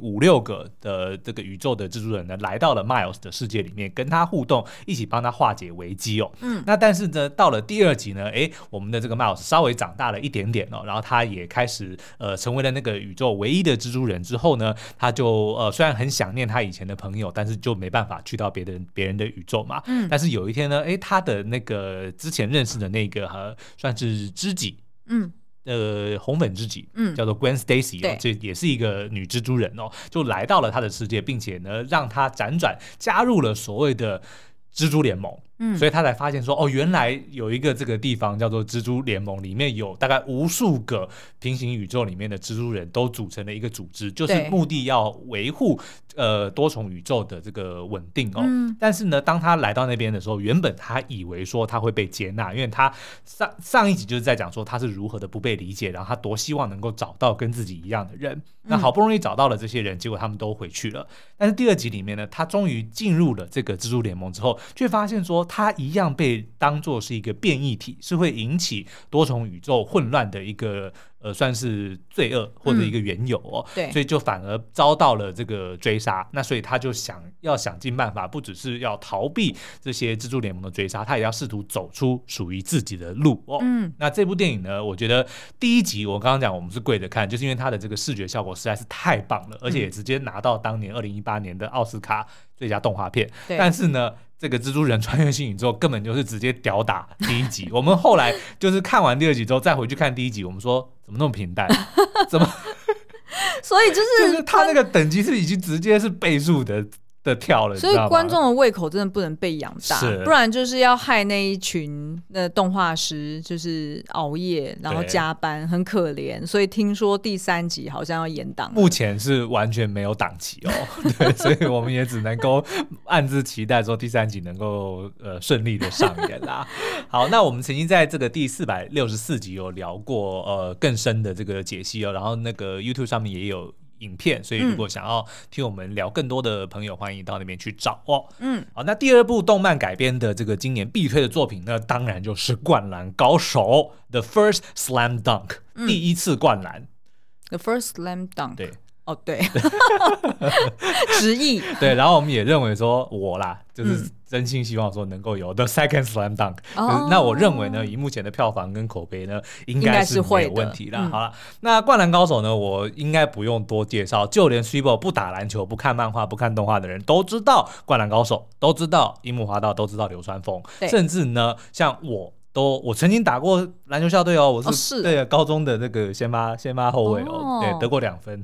S2: 五六个的这个宇宙的蜘蛛人呢，来到了 Miles 的世界里面，跟他互动，一起帮他化解危机哦。嗯，那但是呢，到了第二集呢，哎，我们的这个 Miles 稍微长大了一点点哦，然后他也开始呃成为了那个宇宙唯一的蜘蛛人之后呢，他就呃虽然很想念他以前的朋友，但是就没办法去到别的别人的宇宙嘛。嗯，但是有一天呢，哎，他的那个之前认识的那个和算是知己，嗯，呃红粉知己，嗯，叫做 Gwen Stacy 哦，这也是一个女蜘蛛人哦，就来到了他的世界，并且呢让他辗转加入了所谓的蜘蛛联盟。嗯，所以他才发现说，哦，原来有一个这个地方叫做蜘蛛联盟，里面有大概无数个平行宇宙里面的蜘蛛人都组成了一个组织，就是目的要维护呃多重宇宙的这个稳定哦。嗯、但是呢，当他来到那边的时候，原本他以为说他会被接纳，因为他上上一集就是在讲说他是如何的不被理解，然后他多希望能够找到跟自己一样的人。那好不容易找到了这些人，结果他们都回去了。但是第二集里面呢，他终于进入了这个蜘蛛联盟之后，却发现说。他一样被当作是一个变异体，是会引起多重宇宙混乱的一个。呃，算是罪恶或者一个缘由哦，
S1: 嗯、对，
S2: 所以就反而遭到了这个追杀。那所以他就想要想尽办法，不只是要逃避这些蜘蛛联盟的追杀，他也要试图走出属于自己的路哦。嗯，那这部电影呢，我觉得第一集我刚刚讲我们是跪着看，就是因为它的这个视觉效果实在是太棒了，而且也直接拿到当年二零一八年的奥斯卡最佳动画片。
S1: 对，
S2: 但是呢。这个蜘蛛人穿越新宇宙根本就是直接屌打第一集。我们后来就是看完第二集之后再回去看第一集，我们说怎么那么平淡？怎么？
S1: 所以就是
S2: 就是他那个等级是已经直接是倍数的。的跳了，
S1: 所以观众的胃口真的不能被养大，不然就是要害那一群那动画师，就是熬夜然后加班，很可怜。所以听说第三集好像要延档，
S2: 目前是完全没有档期哦。对，所以我们也只能够暗自期待说第三集能够呃顺利的上演啦。好，那我们曾经在这个第四百六十四集有聊过呃更深的这个解析哦，然后那个 YouTube 上面也有。影片，所以如果想要听我们聊更多的朋友，欢迎到那边去找哦。嗯，好，那第二部动漫改编的这个今年必推的作品那，当然就是《灌篮高手》The First Slam Dunk，嗯，第一次灌篮。
S1: The First Slam Dunk。
S2: 对。
S1: 哦，对，直译。
S2: 对，然后我们也认为说，我啦，就是真心希望说能够有 The Second Slam Dunk，哦。那我认为呢，以目前的票房跟口碑呢，应该是没有问题啦。好了，那《灌篮高手》呢，我应该不用多介绍，就连 Super 不打篮球、不看漫画、不看动画的人都知道《灌篮高手》，都知道樱木花道，都知道流川枫，甚至呢，像我都我曾经打过篮球校队哦，我是，对高中的那个先发先发后卫哦，哦，对，得过两分。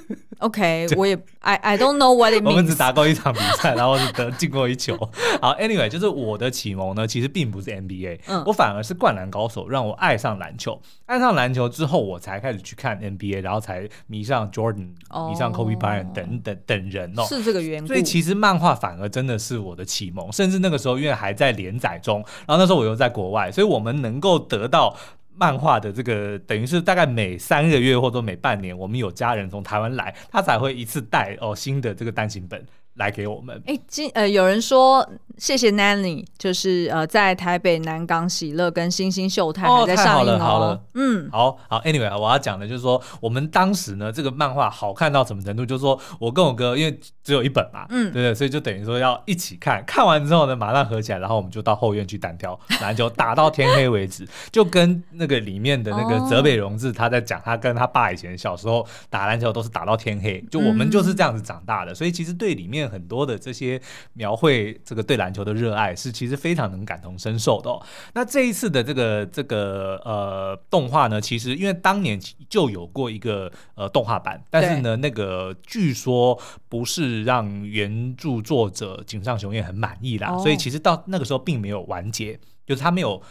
S1: OK，我也 I I don't know what it means。
S2: 我们只打过一场比赛，然后是得进过一球。好，Anyway，就是我的启蒙呢，其实并不是 NBA，嗯，我反而是灌篮高手让我爱上篮球。爱上篮球之后，我才开始去看 NBA，然后才迷上 Jordan，哦，迷上 Kobe Bryant 等等等人哦。
S1: 是这个缘故。
S2: 所以其实漫画反而真的是我的启蒙，甚至那个时候因为还在连载中，然后那时候我又在国外，所以我们能够得到。漫画的这个等于是大概每三个月或者每半年，我们有家人从台湾来，他才会一次带哦新的这个单行本。来给我们。
S1: 哎，今呃有人说谢谢 Nanny，就是呃在台北南港喜乐跟星星秀泰还在上映哦。
S2: 哦。好了，嗯，好好，Anyway，我要讲的就是说，我们当时呢这个漫画好看到什么程度，就是说我跟我哥因为只有一本嘛，嗯，对对，所以就等于说要一起看，看完之后呢马上合起来，然后我们就到后院去单挑篮球，打到天黑为止，就跟那个里面的那个泽北荣治他在讲他跟他爸以前小时候打篮球都是打到天黑，就我们就是这样子长大的，所以其实对里面。很多的这些描绘这个对篮球的热爱是其实非常能感同身受的哦。那这一次的这个这个呃动画呢，其实因为当年就有过一个呃动画版，但是呢那个据说不是让原著作者井上雄彦很满意啦，所以其实到那个时候并没有完结，就是他没有。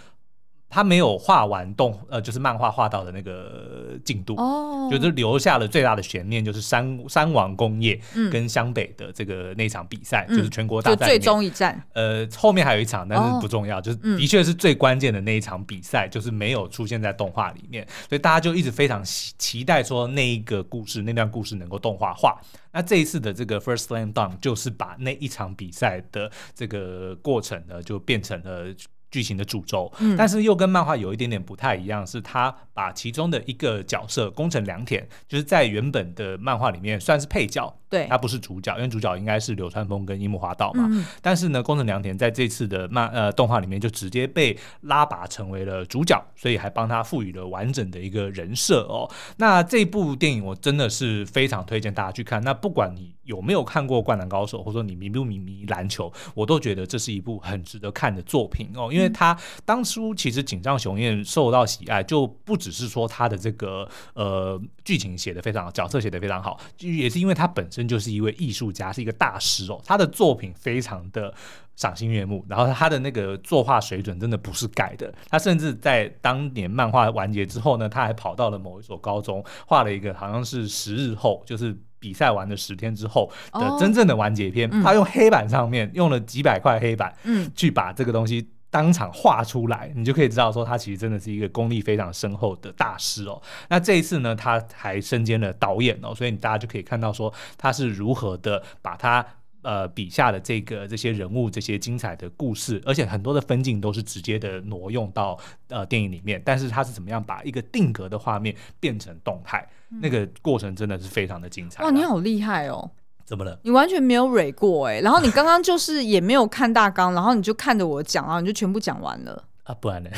S2: 他没有画完动，呃，就是漫画画到的那个进度，哦，就是留下了最大的悬念，就是山山王工业跟湘北的这个那场比赛，嗯，就是全国大战，
S1: 最终一战。
S2: 呃，后面还有一场，但是不重要，哦，就是的确是最关键的那一场比赛，就是没有出现在动画里面，所以大家就一直非常期待说那一个故事，那段故事能够动画化。那这一次的这个 First Slam Dunk 就是把那一场比赛的这个过程呢，就变成了。剧情的主轴，但是又跟漫画有一点点不太一样，是他把其中的一个角色宫城良田，就是在原本的漫画里面算是配角，对，他不是主角，因为主角应该是流川枫跟樱木花道嘛。嗯、但是呢，宫城良田在这次的漫呃动画里面就直接被拉拔成为了主角，所以还帮他赋予了完整的一个人设哦。那这部电影我真的是非常推荐大家去看。那不管你有没有看过《灌篮高手》，或者说你迷不迷迷篮球，我都觉得这是一部很值得看的作品哦，因为。因为他当初其实井上雄彦受到喜爱，就不只是说他的这个呃剧情写的非常好，角色写的非常好，也是因为他本身就是一位艺术家，是一个大师哦。他的作品非常的赏心悦目，然后他的那个作画水准真的不是盖的。他甚至在当年漫画完结之后呢，他还跑到了某一所高中，画了一个好像是十日后，就是。比赛完了十天之后的真正的完结篇，他用黑板上面用了几百块黑板，嗯，去把这个东西当场画出来，你就可以知道说他其实真的是一个功力非常深厚的大师哦。那这一次呢，他还身兼了导演哦，所以你大家就可以看到说他是如何的把他呃笔下的这个这些人物这些精彩的故事，而且很多的分镜都是直接的挪用到呃电影里面，但是他是怎么样把一个定格的画面变成动态，嗯、那个过程真的是非常的精彩。
S1: 哇，你好厉害哦！
S2: 怎么了？
S1: 你完全没有蕊过哎、欸，然后你刚刚就是也没有看大纲，然后你就看着我讲，然后你就全部讲完了
S2: 啊？不然呢？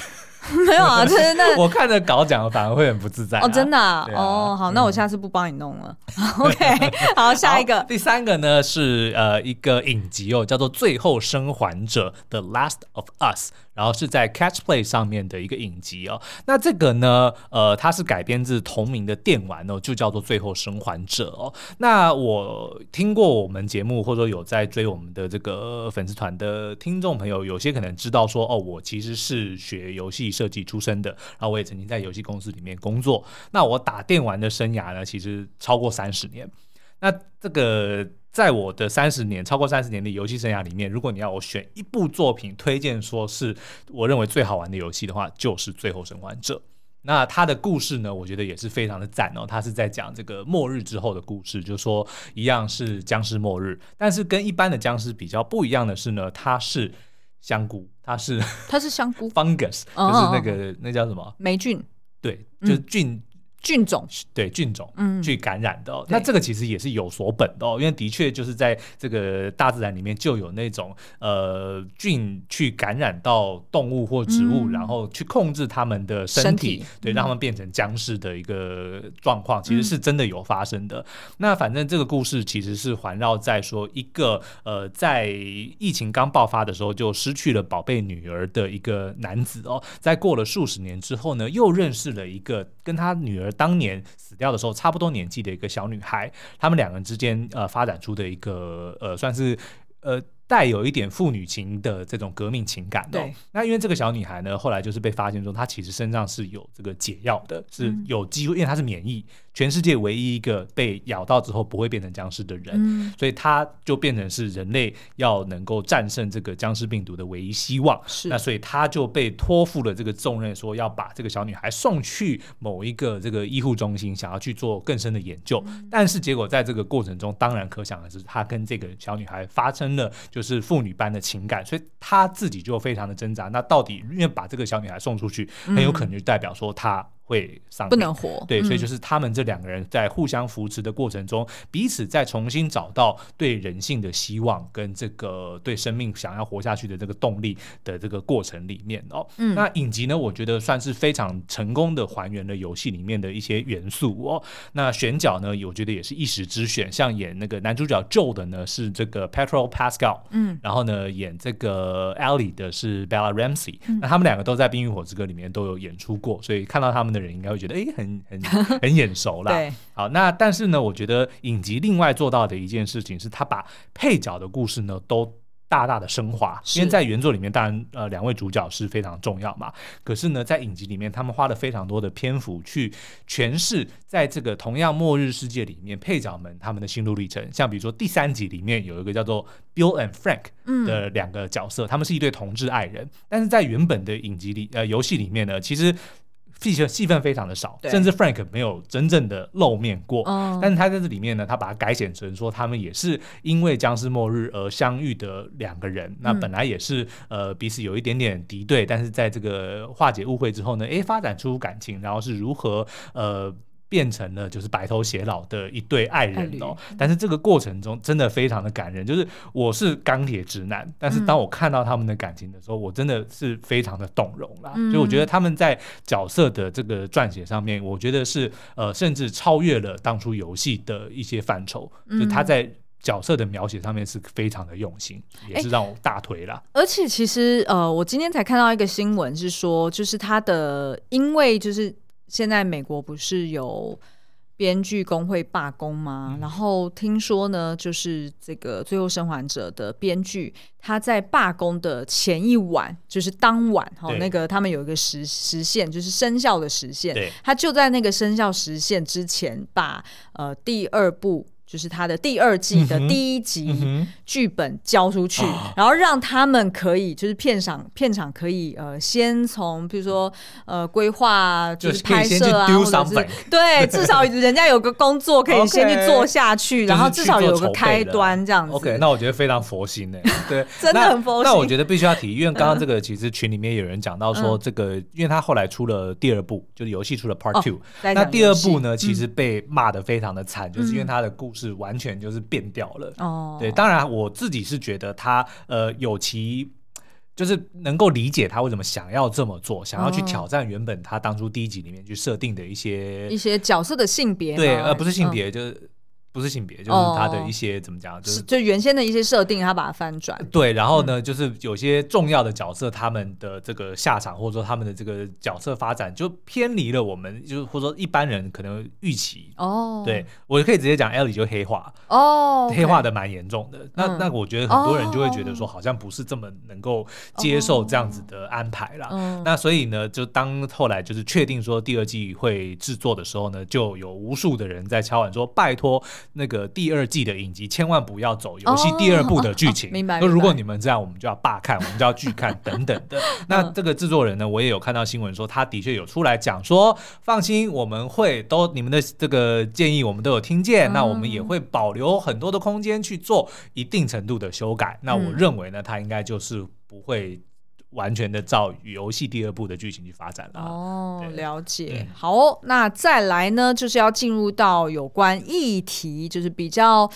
S1: 没有啊，就是那
S2: 我看着稿讲反而会很不自在、啊、
S1: 哦，真的啊，
S2: 啊
S1: 哦，好，那我下次不帮你弄了。嗯、OK，好，下一个，
S2: 第三个呢是呃一个影集哦，叫做《最后生还者》The Last of Us。然后是在 Catch Play 上面的一个影集哦，那这个呢，呃，它是改编自同名的电玩哦，就叫做《最后生还者》哦。那我听过我们节目或者说有在追我们的这个粉丝团的听众朋友，有些可能知道说，哦，我其实是学游戏设计出身的，然后我也曾经在游戏公司里面工作。那我打电玩的生涯呢，其实超过三十年。那这个。在我的三十年，超过三十年的游戏生涯里面，如果你要我选一部作品推荐，说是我认为最好玩的游戏的话，就是《最后生还者》。那它的故事呢，我觉得也是非常的赞哦。它是在讲这个末日之后的故事，就说一样是僵尸末日，但是跟一般的僵尸比较不一样的是呢，它是香菇，它是
S1: 它是香菇
S2: ，fungus，就是那个那叫什么？
S1: 霉菌，
S2: 对，就是菌。嗯
S1: 菌种。
S2: 对菌种，嗯，去感染的，那这个其实也是有所本的哦，因为的确就是在这个大自然里面就有那种呃菌去感染到动物或植物，嗯、然后去控制他们的身体，身体。对，让他们变成僵尸的一个状况，嗯、其实是真的有发生的。嗯、那反正这个故事其实是环绕在说一个呃，在疫情刚爆发的时候就失去了宝贝女儿的一个男子哦，在过了数十年之后呢，又认识了一个跟他女儿。当年死掉的时候，差不多年纪的一个小女孩，他们两个人之间呃发展出的一个呃算是呃。带有一点父女情的这种革命情感哦，对。那因为这个小女孩呢，后来就是被发现说，她其实身上是有这个解药的，是有机会，因为她是免疫，全世界唯一一个被咬到之后不会变成僵尸的人，嗯、所以他就变成是人类要能够战胜这个僵尸病毒的唯一希望。是。那所以他就被托付了这个重任，说要把这个小女孩送去某一个这个医护中心，想要去做更深的研究。嗯、但是结果在这个过程中，当然可想而知，他跟这个小女孩发生了就。是父女般的情感，所以他自己就非常的挣扎。那到底因为把这个小女孩送出去，很有可能就代表说他。会丧命，
S1: 不能活。
S2: 对，所以就是他们这两个人在互相扶持的过程中，嗯、彼此在重新找到对人性的希望，跟这个对生命想要活下去的这个动力的这个过程里面哦。嗯、那影集呢，我觉得算是非常成功的还原了游戏里面的一些元素哦。那选角呢，我觉得也是一时之选，像演那个男主角 Joe 的呢是这个 Petrol Pascal，嗯，然后呢演这个 Ellie 的是 Bella Ramsey，嗯、那他们两个都在《冰与火之歌》里面都有演出过，所以看到他们的。人应该会觉得哎，很很很眼熟啦。好，那但是呢，我觉得影集另外做到的一件事情是，他把配角的故事呢都大大的升华。因为在原作里面，当然呃两位主角是非常重要嘛。可是呢，在影集里面，他们花了非常多的篇幅去诠释，在这个同样末日世界里面，配角们他们的心路历程。像比如说第三集里面有一个叫做 Bill and Frank 的两个角色，嗯、他们是一对同志爱人。但是在原本的影集里呃游戏里面呢，其实。戏戏份非常的少，甚至 Frank 没有真正的露面过。嗯、但是他在这里面呢，他把它改写成说，他们也是因为僵尸末日而相遇的两个人。嗯、那本来也是呃彼此有一点点敌对，但是在这个化解误会之后呢，诶，发展出感情，然后是如何呃。变成了就是白头偕老的一对爱人哦，但是这个过程中真的非常的感人。就是我是钢铁直男，但是当我看到他们的感情的时候，我真的是非常的动容啦。所以我觉得他们在角色的这个撰写上面，我觉得是呃，甚至超越了当初游戏的一些范畴。就他在角色的描写上面是非常的用心，也是让我大推啦。
S1: 而且其实呃，我今天才看到一个新闻是说，就是他的因为就是。现在美国不是有编剧工会罢工吗？嗯、然后听说呢，就是这个《最后生还者》的编剧他在罢工的前一晚，就是当晚哈那个他们有一个时时限，就是生效的时限，他就在那个生效时限之前把呃第二部。就是他的第二季的第一集剧本交出去，然后让他们可以就是片场片场可以呃先从比如说呃规划就是拍摄啊，或者是对，至少人家有个工作可以 先去做下去，然后至少有个开端这样子。
S2: OK，那我觉得非常佛心呢。对，
S1: 真的很佛心。
S2: 那我觉得必须要提，因为刚刚这个其实群里面有人讲到说 这个，因为他后来出了第二部，就是游戏出了 Part Two，那第二部呢其实被骂的非常的惨，就是因为他的故事。是完全就是变掉了。哦，对，当然我自己是觉得他呃有其就是能够理解他为什么想要这么做，想要去挑战原本他当初第一集里面去设定的一些
S1: 一些角色的性别，
S2: 对，而不是性别就是。不是性别，就是他的一些、oh, 怎么讲，就是
S1: 就原先的一些设定，他把它翻转。
S2: 对，然后呢，嗯、就是有些重要的角色，他们的这个下场，或者说他们的这个角色发展，就偏离了我们，就是或者说一般人可能预期。哦，oh. 对我可以直接讲，Ellie 就黑化。哦，oh, okay. 黑化的蛮严重的。那、嗯、那我觉得很多人就会觉得说，好像不是这么能够接受这样子的安排啦。Oh. 那所以呢，就当后来就是确定说第二季会制作的时候呢，就有无数的人在敲碗说，拜托那个第二。季的影集千万不要走游戏第二部的剧情，
S1: 明白？
S2: 那如果你们这样，我们就要罢看，我们就要拒看等等的。那这个制作人呢，我也有看到新闻说，他的确有出来讲说，放心，我们会都你们的这个建议，我们都有听见。那我们也会保留很多的空间去做一定程度的修改。那我认为呢，他应该就是不会。完全的照游戏第二部的剧情去发展了。
S1: 哦，了解。嗯、好、哦，那再来呢，就是要进入到有关议题，就是比较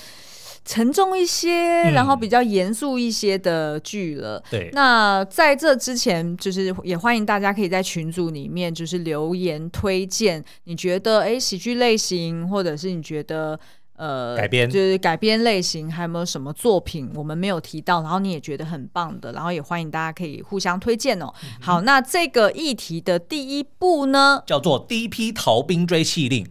S1: 沉重一些，嗯、然后比较严肃一些的剧了。
S2: 对。
S1: 那在这之前，就是也欢迎大家可以在群组里面就是留言推荐，你觉得哎喜剧类型，或者是你觉得。呃，
S2: 改编
S1: 就是改编类型，还有没有什么作品我们没有提到，然后你也觉得很棒的，然后也欢迎大家可以互相推荐哦。嗯、好，那这个议题的第一步呢，
S2: 叫做《第一批逃兵追缉令》。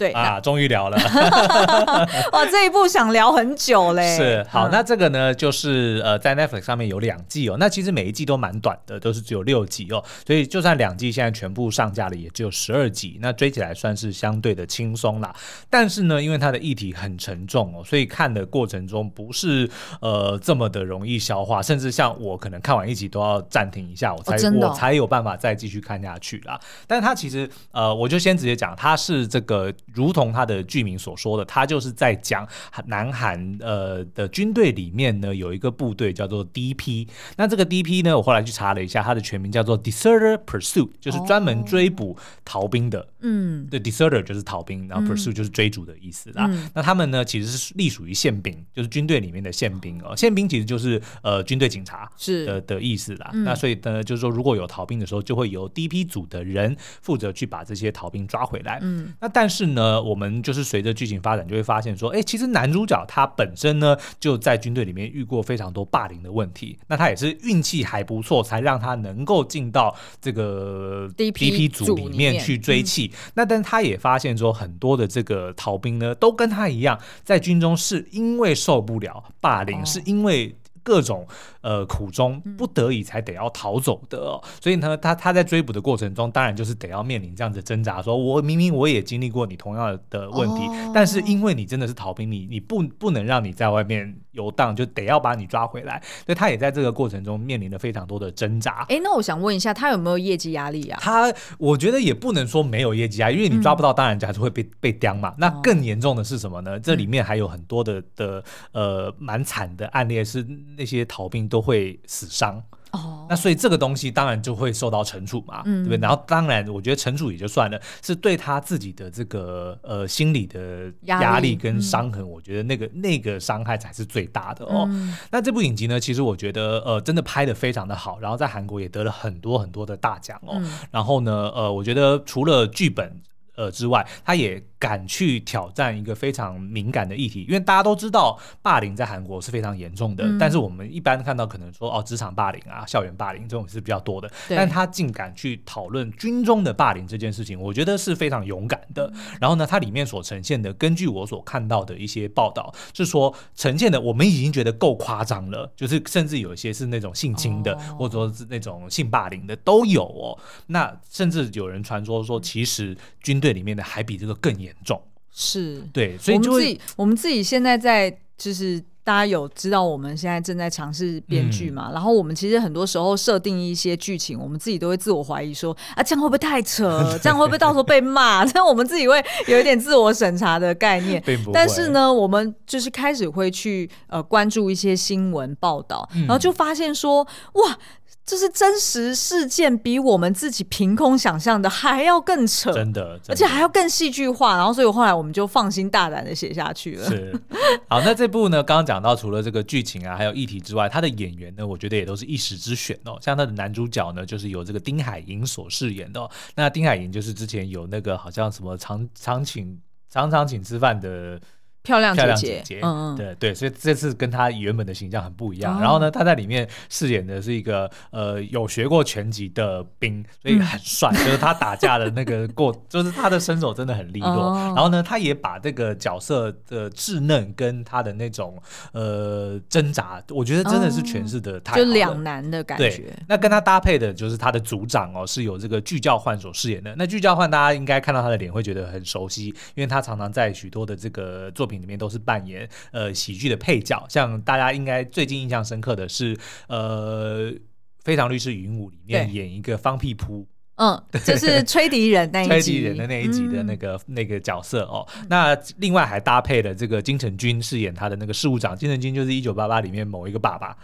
S1: 对
S2: 啊，终于聊了
S1: 哇！这一部想聊很久嘞。
S2: 是好，嗯、那这个呢，就是呃，在 Netflix 上面有两季哦。那其实每一季都蛮短的，都是只有六集哦。所以就算两季现在全部上架了，也只有十二集，那追起来算是相对的轻松啦。但是呢，因为它的议题很沉重哦，所以看的过程中不是呃这么的容易消化，甚至像我可能看完一集都要暂停一下，我才、哦哦、我才有办法再继续看下去啦。但是它其实呃，我就先直接讲，它是这个。如同他的剧名所说的，他就是在讲南韩呃的军队里面呢，有一个部队叫做 DP。那这个 DP 呢，我后来去查了一下，它的全名叫做 Deserter Pursuit，就是专门追捕逃兵的。嗯，对，Deserter 就是逃兵，然后 Pursuit 就是追逐的意思啦。嗯、那他们呢，其实是隶属于宪兵，就是军队里面的宪兵哦。宪兵其实就是呃军队警察是的的意思啦。嗯、那所以呢，就是说如果有逃兵的时候，就会由 DP 组的人负责去把这些逃兵抓回来。嗯，那但是呢。呃，我们就是随着剧情发展，就会发现说，哎，其实男主角他本身呢，就在军队里面遇过非常多霸凌的问题。那他也是运气还不错，才让他能够进到这个 DP 组里面去追气。嗯、那但他也发现说，很多的这个逃兵呢，都跟他一样，在军中是因为受不了霸凌，哦、是因为。各种呃苦衷，不得已才得要逃走的，哦，所以呢，他他在追捕的过程中，当然就是得要面临这样子挣扎，说我明明我也经历过你同样的问题，哦、但是因为你真的是逃兵，你你不不能让你在外面游荡，就得要把你抓回来，所以他也在这个过程中面临了非常多的挣扎。
S1: 哎，那我想问一下，他有没有业绩压力啊？
S2: 他我觉得也不能说没有业绩压力，因为你抓不到，当然就还是会被被刁嘛。那更严重的是什么呢？这里面还有很多的的呃蛮惨的案例是。那些逃兵都会死伤哦，那所以这个东西当然就会受到惩处嘛，嗯、对不对？然后当然，我觉得惩处也就算了，是对他自己的这个呃心理的压力跟伤痕，我觉得那个、嗯、那个伤害才是最大的哦。嗯、那这部影集呢，其实我觉得呃真的拍的非常的好，然后在韩国也得了很多很多的大奖哦。嗯、然后呢，呃，我觉得除了剧本呃之外，他也。敢去挑战一个非常敏感的议题，因为大家都知道霸凌在韩国是非常严重的，嗯、但是我们一般看到可能说哦，职场霸凌啊、校园霸凌这种是比较多的，但他竟敢去讨论军中的霸凌这件事情，我觉得是非常勇敢的。嗯、然后呢，它里面所呈现的，根据我所看到的一些报道，是说呈现的我们已经觉得够夸张了，就是甚至有一些是那种性侵的，哦、或者说是那种性霸凌的都有哦。那甚至有人传说说，其实军队里面的还比这个更严。严重
S1: 是
S2: 对，所以就
S1: 我们自己我们自己现在在就是。大家有知道我们现在正在尝试编剧嘛？嗯、然后我们其实很多时候设定一些剧情，我们自己都会自我怀疑说啊，这样会不会太扯？这样会不会到时候被骂？这样我们自己会有一点自我审查的概念。但是呢，我们就是开始会去呃关注一些新闻报道，然后就发现说哇。这是真实事件，比我们自己凭空想象的还要更扯，
S2: 真的，真的，
S1: 而且还要更戏剧化。然后，所以后来我们就放心大胆的写下去了。
S2: 是，好，那这部呢，刚刚讲到，除了这个剧情啊，还有议题之外，他的演员呢，我觉得也都是一时之选哦。像他的男主角呢，就是由这个丁海寅所饰演的哦。那丁海寅就是之前有那个好像什么常常请常常请吃饭的。
S1: 漂亮姐姐，
S2: 姐姐嗯嗯，对对，所以这次跟他原本的形象很不一样。哦、然后呢，他在里面饰演的是一个呃有学过拳击的兵，所以很帅。嗯、就是他打架的那个过，就是他的身手真的很利落。哦、然后呢，他也把这个角色的稚嫩跟他的那种呃挣扎，我觉得真的是诠释的太好了，
S1: 就两难的感觉。
S2: 那跟他搭配的就是他的组长哦，是有这个具教焕所饰演的。那具教焕大家应该看到他的脸会觉得很熟悉，因为他常常在许多的这个作品。里面都是扮演呃喜剧的配角，像大家应该最近印象深刻的是呃《非常律师云武》里面演一个方屁扑，
S1: 嗯，对就是吹笛人那一集，
S2: 吹笛人的那一集的那个、嗯、那个角色哦。那另外还搭配了这个金城君饰演他的那个事务长，金城君就是《一九八八》里面某一个爸爸。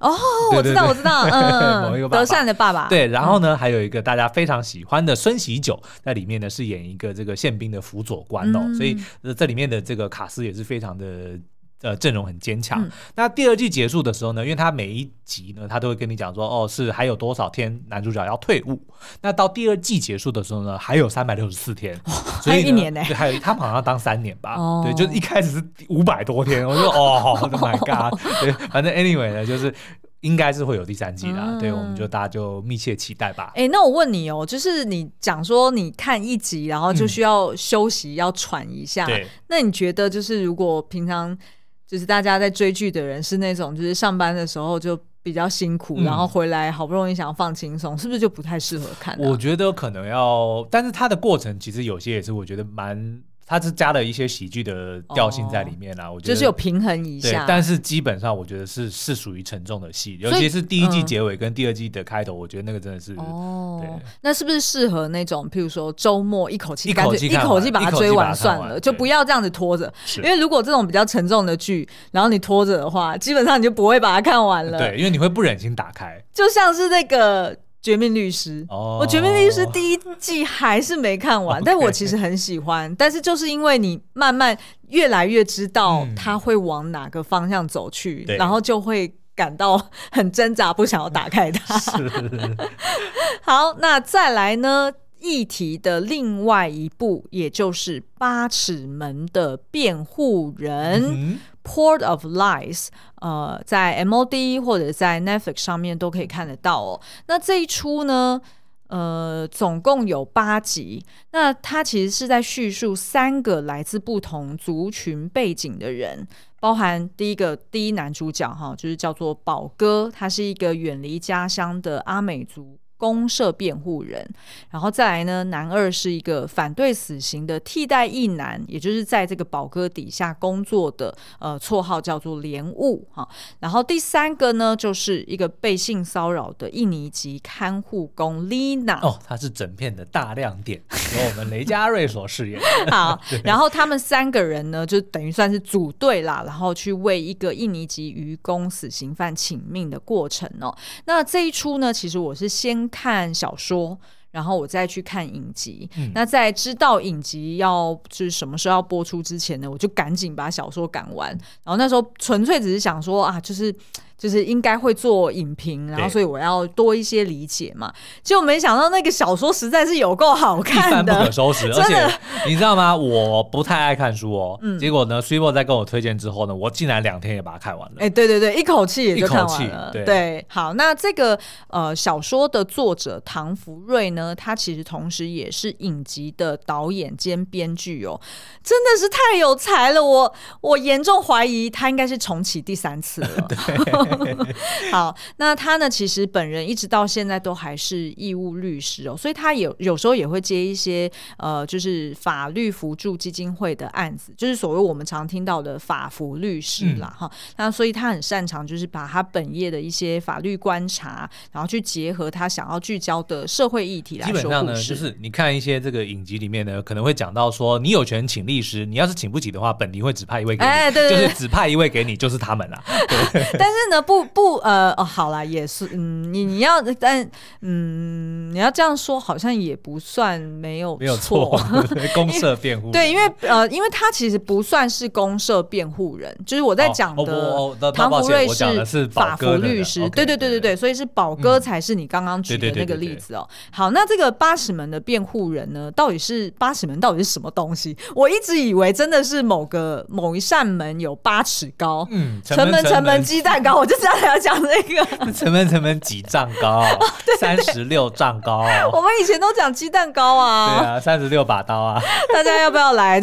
S1: 哦，我知道，我知道，嗯，某一个德善的爸爸。
S2: 对，然后呢，还有一个大家非常喜欢的孙喜九，在里面呢是演一个这个宪兵的辅佐官哦，所以这里面的这个卡斯也是非常的。呃，阵容很坚强。嗯、那第二季结束的时候呢，因为他每一集呢，他都会跟你讲说，哦，是还有多少天男主角要退伍。那到第二季结束的时候呢，还有三百六十四天，哦、所以一年呢，对，还有他好像要当三年吧？哦、对，就是一开始是五百多天，我就 哦，Oh my God！对，反正 anyway 呢，就是应该是会有第三季的，嗯、对，我们就大家就密切期待吧。
S1: 哎、欸，那我问你哦，就是你讲说你看一集，然后就需要休息，嗯、要喘一下，对，那你觉得就是如果平常。就是大家在追剧的人是那种，就是上班的时候就比较辛苦，嗯、然后回来好不容易想要放轻松，是不是就不太适合看、啊？
S2: 我觉得可能要，但是它的过程其实有些也是我觉得蛮。它是加了一些喜剧的调性在里面啦，我觉得
S1: 就是有平衡一下。
S2: 但是基本上我觉得是是属于沉重的戏，尤其是第一季结尾跟第二季的开头，我觉得那个真的是哦。对，
S1: 那是不是适合那种，譬如说周末一口气一口气一口气把它追完算了，就不要这样子拖着。因为如果这种比较沉重的剧，然后你拖着的话，基本上你就不会把它看完了。
S2: 对，因为你会不忍心打开，
S1: 就像是那个。绝命律师，哦、我绝命律师第一季还是没看完 但我其实很喜欢。但是就是因为你慢慢越来越知道他会往哪个方向走去，嗯、然后就会感到很挣扎，不想要打开它。好，那再来呢？议题的另外一部，也就是《八尺门的辩护人》嗯、（Port of Lies），呃，在 MOD 或者在 Netflix 上面都可以看得到哦。那这一出呢，呃，总共有八集。那它其实是在叙述三个来自不同族群背景的人，包含第一个第一男主角哈，就是叫做宝哥，他是一个远离家乡的阿美族。公社辩护人，然后再来呢，男二是一个反对死刑的替代役男，也就是在这个宝哥底下工作的，呃，绰号叫做莲雾哈。然后第三个呢，就是一个被性骚扰的印尼籍看护工 Lina。
S2: 哦，他是整片的大亮点，由我们雷佳瑞所饰演。
S1: 好，然后他们三个人呢，就等于算是组队啦，然后去为一个印尼籍渔工死刑犯请命的过程哦。那这一出呢，其实我是先。看小说，然后我再去看影集。嗯、那在知道影集要就是什么时候要播出之前呢，我就赶紧把小说赶完。然后那时候纯粹只是想说啊，就是。就是应该会做影评，然后所以我要多一些理解嘛。结果没想到那个小说实在是有够好看的，
S2: 一发不可收拾。而且你知道吗？我不太爱看书哦。嗯。结果呢，Super 在跟我推荐之后呢，我竟然两天也把它看完了。
S1: 哎，对对对，一口气也就看完了。对。好，那这个呃小说的作者唐福瑞呢，他其实同时也是影集的导演兼编剧哦，真的是太有才了。我我严重怀疑他应该是重启第三次了。对。好，那他呢，其实本人一直到现在都还是义务律师哦，所以他有有时候也会接一些呃，就是法律扶助基金会的案子，就是所谓我们常听到的法服律师啦哈、嗯。那所以他很擅长，就是把他本业的一些法律观察，然后去结合他想要聚焦的社会议题来说。基本上呢，
S2: 就是你看一些这个影集里面呢，可能会讲到说，你有权请律师，你要是请不起的话，本庭会指派一位给你，
S1: 哎、对对对，
S2: 就是指派一位给你，就是他们啦。
S1: 但是呢，不不呃哦，好啦，也是嗯，你你要但嗯，你要这样说，好像也不算没有
S2: 没有错，公社辩护
S1: 对，因为呃，因为他其实不算是公社辩护人，就是我在讲的唐福瑞是法服律师，对对对对对，所以是宝哥才是你刚刚举的那个例子哦。好，那这个八尺门的辩护人呢，到底是八尺门到底是什么东西？我一直以为真的是某个某一扇门有八尺高，嗯，城门城门鸡蛋糕，我就知道要讲这个
S2: 城门城门几丈高，三十六丈高。
S1: 我们以前都讲鸡蛋糕啊，
S2: 对啊，三十六把刀啊，
S1: 大家要不要来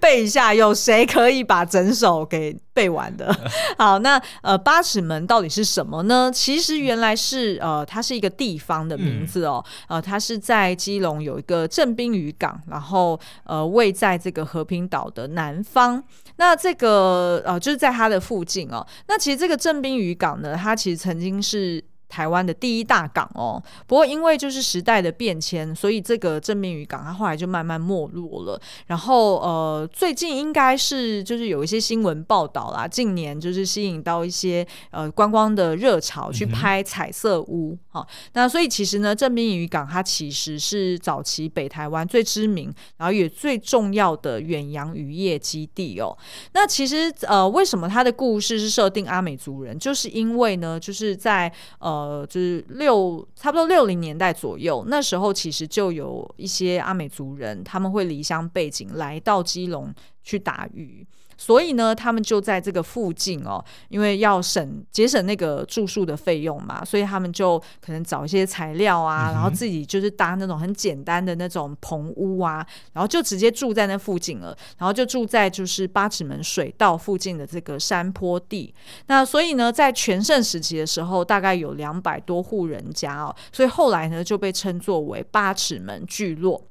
S1: 背一下？有谁可以把整首给背完的？好，那呃，八尺门到底是什么呢？其实原来是呃，它是一个地方的名字哦，呃，它是在基隆有一个正滨渔港，然后呃，位在这个和平岛的南方。那这个呃，就是在它的附近哦。那其实这个镇滨渔港呢，它其实曾经是。台湾的第一大港哦，不过因为就是时代的变迁，所以这个正滨渔港它后来就慢慢没落了。然后呃，最近应该是就是有一些新闻报道啦，近年就是吸引到一些呃观光的热潮，去拍彩色屋。好、嗯哦，那所以其实呢，正滨渔港它其实是早期北台湾最知名，然后也最重要的远洋渔业基地哦。那其实呃，为什么它的故事是设定阿美族人？就是因为呢，就是在呃。呃，就是六差不多六零年代左右，那时候其实就有一些阿美族人，他们会离乡背井来到基隆去打鱼。所以呢，他们就在这个附近哦，因为要省节省那个住宿的费用嘛，所以他们就可能找一些材料啊，嗯、然后自己就是搭那种很简单的那种棚屋啊，然后就直接住在那附近了，然后就住在就是八尺门水道附近的这个山坡地。那所以呢，在全盛时期的时候，大概有两百多户人家哦，所以后来呢就被称作为八尺门聚落。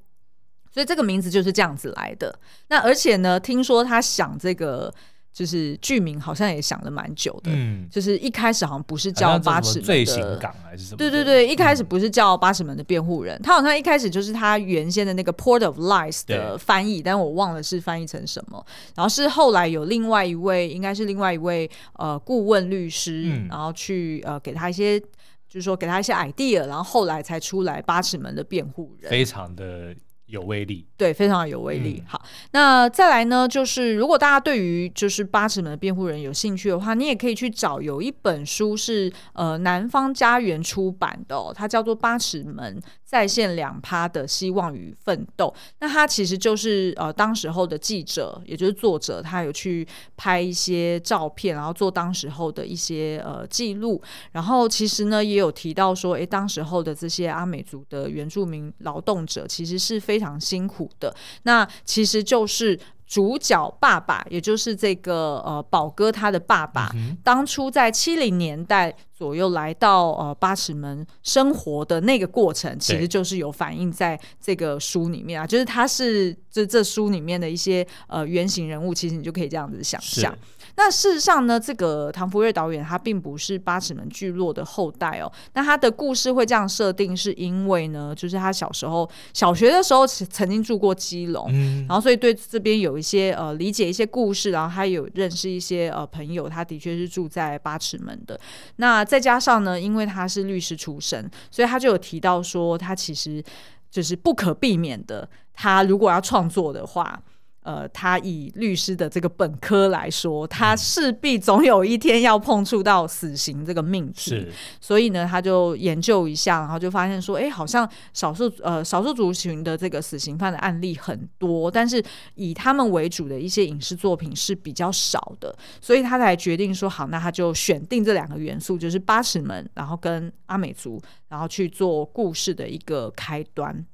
S1: 所以这个名字就是这样子来的。那而且呢，听说他想这个就是剧名，好像也想了蛮久的。嗯，就是一开始好像不是叫八尺门的
S2: 罪行港还是什么？
S1: 对对对，一开始不是叫八尺门的辩护人，他好像一开始就是他原先的那个 Port of Lies 的翻译，但我忘了是翻译成什么。然后是后来有另外一位，应该是另外一位呃顾问律师，嗯、然后去呃给他一些，就是说给他一些 idea，然后后来才出来八尺门的辩护人，
S2: 非常的。有威力，
S1: 对，非常有威力。嗯、好，那再来呢，就是如果大家对于就是八尺门的辩护人有兴趣的话，你也可以去找有一本书是呃南方家园出版的，哦，它叫做《八尺门再现两趴的希望与奋斗》。那他其实就是呃当时候的记者，也就是作者，他有去拍一些照片，然后做当时候的一些呃记录。然后其实呢，也有提到说，诶，当时候的这些阿美族的原住民劳动者，其实是非常辛苦的，那其实就是主角爸爸，也就是这个呃宝哥他的爸爸，嗯、当初在七零年代左右来到呃八尺门生活的那个过程，其实就是有反映在这个书里面啊，就是他是这这书里面的一些呃原型人物，其实你就可以这样子想象。那事实上呢，这个唐福瑞导演他并不是八尺门聚落的后代哦。那他的故事会这样设定，是因为呢，就是他小时候小学的时候曾经住过基隆，嗯，然后所以对这边有一些呃理解一些故事，然后他有认识一些呃朋友，他的确是住在八尺门的。那再加上呢，因为他是律师出身，所以他就有提到说，他其实就是不可避免的，他如果要创作的话。呃，他以律师的这个本科来说，他势必总有一天要碰触到死刑这个命题。是，所以呢，他就研究一下，然后就发现说，哎，好像少数呃少数族群的这个死刑犯的案例很多，但是以他们为主的一些影视作品是比较少的，所以他才决定说，好，那他就选定这两个元素，就是八尺门，然后跟阿美族，然后去做故事的一个开端。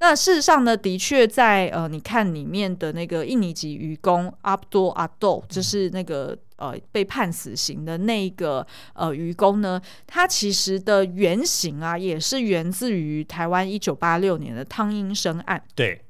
S1: 那事实上呢，的确在呃，你看里面的那个印尼籍渔工阿布多阿豆，就是那个呃被判死刑的那个呃愚公呢，他其实的原型啊，也是源自于台湾一九八六年的汤英生案。
S2: 对。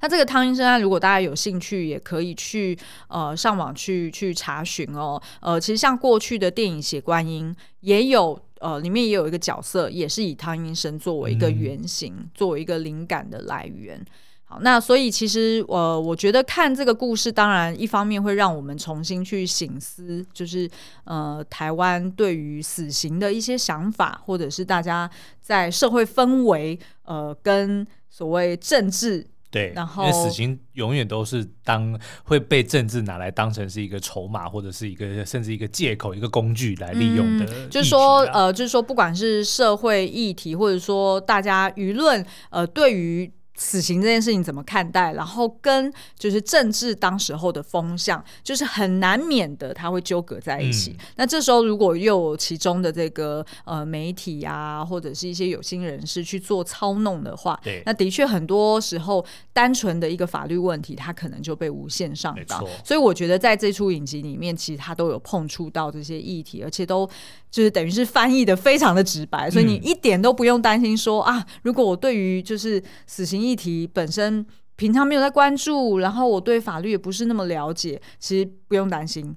S1: 那这个汤英生案，如果大家有兴趣，也可以去呃上网去去查询哦。呃，其实像过去的电影《血观音》，也有呃里面也有一个角色，也是以汤英生作为一个原型，嗯、作为一个灵感的来源。好，那所以其实呃，我觉得看这个故事，当然一方面会让我们重新去醒思，就是呃台湾对于死刑的一些想法，或者是大家在社会氛围呃跟所谓政治。
S2: 对，
S1: 然后
S2: 因为死刑永远都是当会被政治拿来当成是一个筹码，或者是一个甚至一个借口、一个工具来利用的、啊嗯。
S1: 就是说，呃，就是说，不管是社会议题，或者说大家舆论，呃，对于。死刑这件事情怎么看待？然后跟就是政治当时候的风向，就是很难免的，他会纠葛在一起。嗯、那这时候如果又有其中的这个呃媒体啊，或者是一些有心人士去做操弄的话，
S2: 对，
S1: 那的确很多时候单纯的一个法律问题，它可能就被无限上纲。所以我觉得在这出影集里面，其实他都有碰触到这些议题，而且都就是等于是翻译的非常的直白，所以你一点都不用担心说啊，如果我对于就是死刑。议题本身平常没有在关注，然后我对法律也不是那么了解，其实不用担心。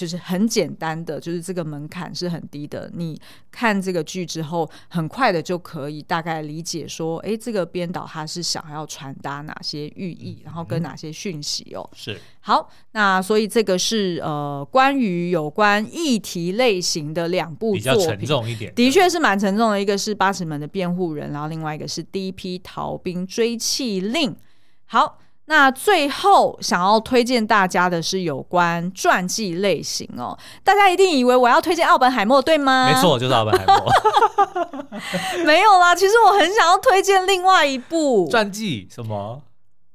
S1: 就是很简单的，就是这个门槛是很低的。你看这个剧之后，很快的就可以大概理解说，哎，这个编导他是想要传达哪些寓意，然后跟哪些讯息哦。
S2: 是
S1: 好，那所以这个是呃关于有关议题类型的两部作品，比较沉重一点，的确是蛮沉重的。一个是八尺门的辩护人，然后另外一个是第一批逃兵追缉令。好。那最后想要推荐大家的是有关传记类型哦，大家一定以为我要推荐奥本海默，对吗？
S2: 没错，就是奥本海默。
S1: 没有啦，其实我很想要推荐另外一部
S2: 传记，什么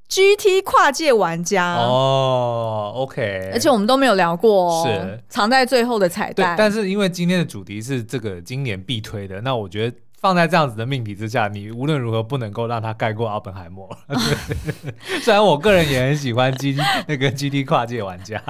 S1: ？GT 跨界玩家
S2: 哦，OK，
S1: 而且我们都没有聊过哦，
S2: 是
S1: 藏在最后的彩蛋。
S2: 但是因为今天的主题是这个今年必推的，那我觉得。放在这样子的命题之下，你无论如何不能够让他盖过奥本海默。虽然我个人也很喜欢 G 那个 GT 跨界玩家。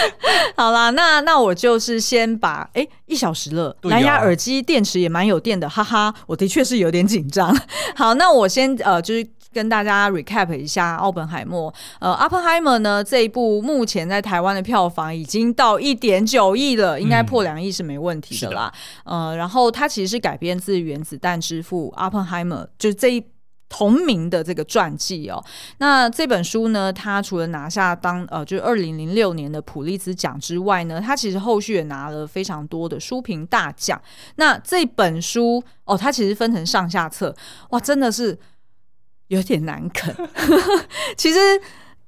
S1: 好啦，那那我就是先把哎、欸、一小时了，蓝牙耳机电池也蛮有电的，哈哈，我的确是有点紧张。好，那我先呃就是。跟大家 recap 一下奥本海默。呃，Oppenheimer 呢这一部目前在台湾的票房已经到一点九亿了，应该破两亿是没问题的啦。嗯、呃，然后它其实是改编自原子弹之父 Oppenheimer，就是这一同名的这个传记哦。那这本书呢，它除了拿下当呃就是二零零六年的普利兹奖之外呢，它其实后续也拿了非常多的书评大奖。那这本书哦，它其实分成上下册，哇，真的是。有点难啃，其实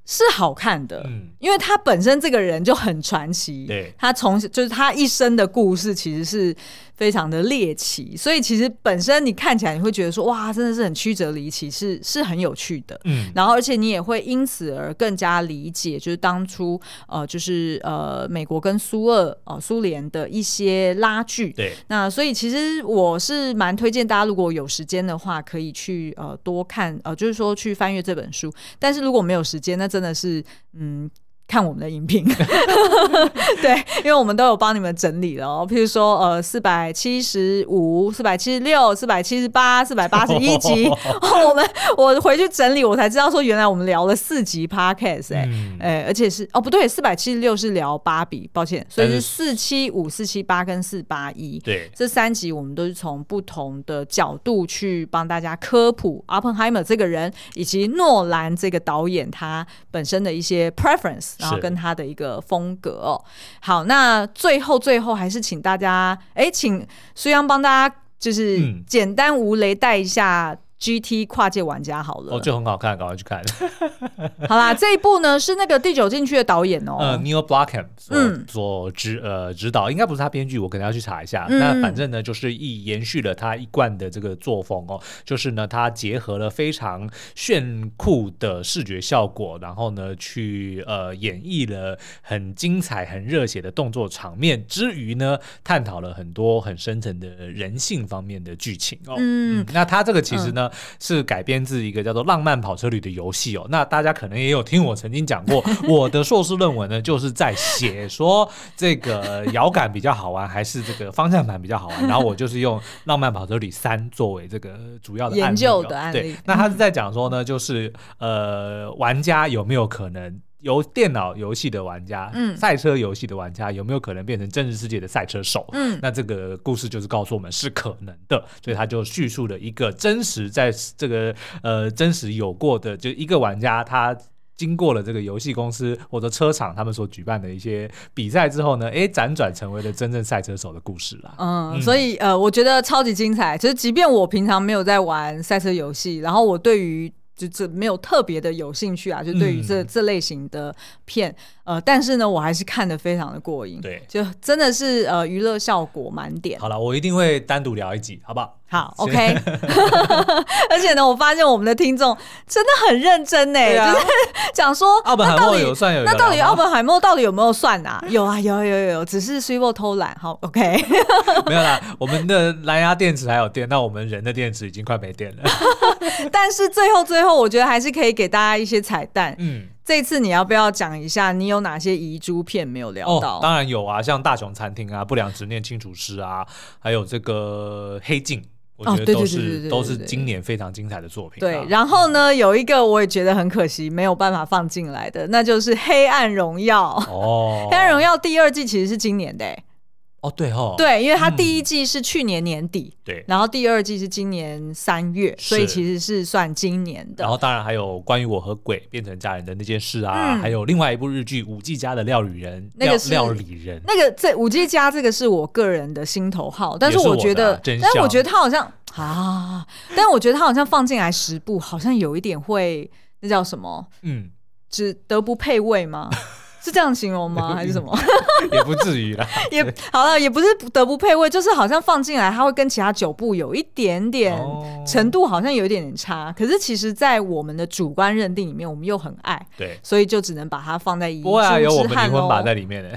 S1: 是好看的，嗯，因为他本身这个人就很传奇，
S2: 对，
S1: 他从就是他一生的故事其实是。非常的猎奇，所以其实本身你看起来你会觉得说哇，真的是很曲折离奇，是是很有趣的。嗯，然后而且你也会因此而更加理解，就是当初呃，就是呃，美国跟苏俄呃苏联的一些拉锯。
S2: 对，
S1: 那所以其实我是蛮推荐大家，如果有时间的话，可以去呃多看呃，就是说去翻阅这本书。但是如果没有时间，那真的是嗯。看我们的影评，对，因为我们都有帮你们整理了哦。譬如说，呃，四百七十五、四百七十六、四百七十八、四百八十一集，我们我回去整理，我才知道说，原来我们聊了四集 podcast，哎、欸，哎、嗯，而且是哦，不对，四百七十六是聊芭比，抱歉，所以是四七五、四七八跟四八一，
S2: 对，
S1: 这三集我们都是从不同的角度去帮大家科普 Oppenheimer 这个人，以及诺兰这个导演他本身的一些 preference。然后跟他的一个风格哦，好，那最后最后还是请大家，哎，请苏央帮大家就是简单无雷带一下。GT 跨界玩家好了，
S2: 哦，就很好看，赶快去看。
S1: 好啦，这一部呢是那个第九禁区的导演哦，
S2: 呃，Neil 嗯，所指呃指导，应该不是他编剧，我可能要去查一下。嗯、那反正呢，就是一延续了他一贯的这个作风哦，就是呢，他结合了非常炫酷的视觉效果，然后呢，去呃演绎了很精彩、很热血的动作场面之余呢，探讨了很多很深层的人性方面的剧情哦。嗯，嗯，那他这个其实呢。是改编自一个叫做《浪漫跑车旅》的游戏哦。那大家可能也有听我曾经讲过，我的硕士论文呢，就是在写说这个摇杆比较好玩，还是这个方向盘比较好玩。然后我就是用《浪漫跑车旅三》作为这个主要的
S1: 研究的案例。
S2: 对，那他是在讲说呢，就是呃，玩家有没有可能？由电脑游戏的玩家，嗯，赛车游戏的玩家有没有可能变成真实世界的赛车手？嗯，那这个故事就是告诉我们是可能的，所以他就叙述了一个真实在这个呃真实有过的，就一个玩家他经过了这个游戏公司或者车厂他们所举办的一些比赛之后呢，哎，辗转成为了真正赛车手的故事啦。嗯，嗯，所以呃，我觉得超级精彩。其实，即便我平常没有在玩赛车游戏，然后我对于就这没有特别的有兴趣啊，就对于这、嗯、这类型的片，呃，但是呢，我还是看得非常的过瘾，对，就真的是呃娱乐效果满点。好了，我一定会单独聊一集，好不好？好，OK。而且呢，我发现我们的听众真的很认真呢，啊、就是 讲说奥本海默有算有，那到底奥本海默到底有没有算啊？有啊，有有有，只是 Cibo 偷懒。好，OK。没有啦，我们的蓝牙电池还有电，那我们人的电池已经快没电了。但是最后最后，我觉得还是可以给大家一些彩蛋。嗯。这次你要不要讲一下，你有哪些遗珠片没有聊到？哦，当然有啊，像《大熊餐厅》啊，《不良执念清除师》啊，还有这个《黑镜》，我觉得都是都是今年非常精彩的作品。对，然后呢，有一个我也觉得很可惜，没有办法放进来的，那就是《黑暗荣耀》。哦，《黑暗荣耀》第二季其实是今年的。哦，对哦，对，因为它第一季是去年年底，对、嗯，然后第二季是今年三月，所以其实是算今年的。然后当然还有关于我和鬼变成家人的那件事啊，嗯、还有另外一部日剧《五 G 家的料理人》，那个是料理人，那个这《五 G 家》这个是我个人的心头好，但是我觉得，是但是我觉得他好像啊，但是我觉得他好像放进来十部，好像有一点会那叫什么？嗯，只得不配位吗？是这样形容吗？还是什么？也不 至于啦。也好了，也不是德不配位，就是好像放进来，它会跟其他九部有一点点程度，好像有一点点差。哦、可是其实，在我们的主观认定里面，我们又很爱，对，所以就只能把它放在遗珠之憾。有我们灵魂把在里面的。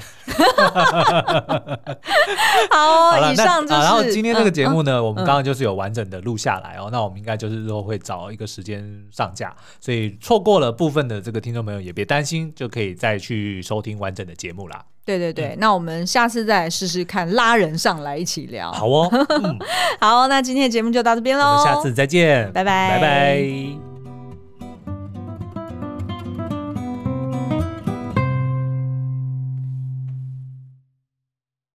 S2: 好，好，以上就是。然后今天这个节目呢，嗯、我们刚刚就是有完整的录下来哦。嗯、那我们应该就是日后会找一个时间上架，所以错过了部分的这个听众朋友也别担心，就可以再去。收听完整的节目啦。对对对，嗯、那我们下次再来试试看拉人上来一起聊。好哦，嗯、好，那今天的节目就到这边喽，我们下次再见，拜拜，拜拜。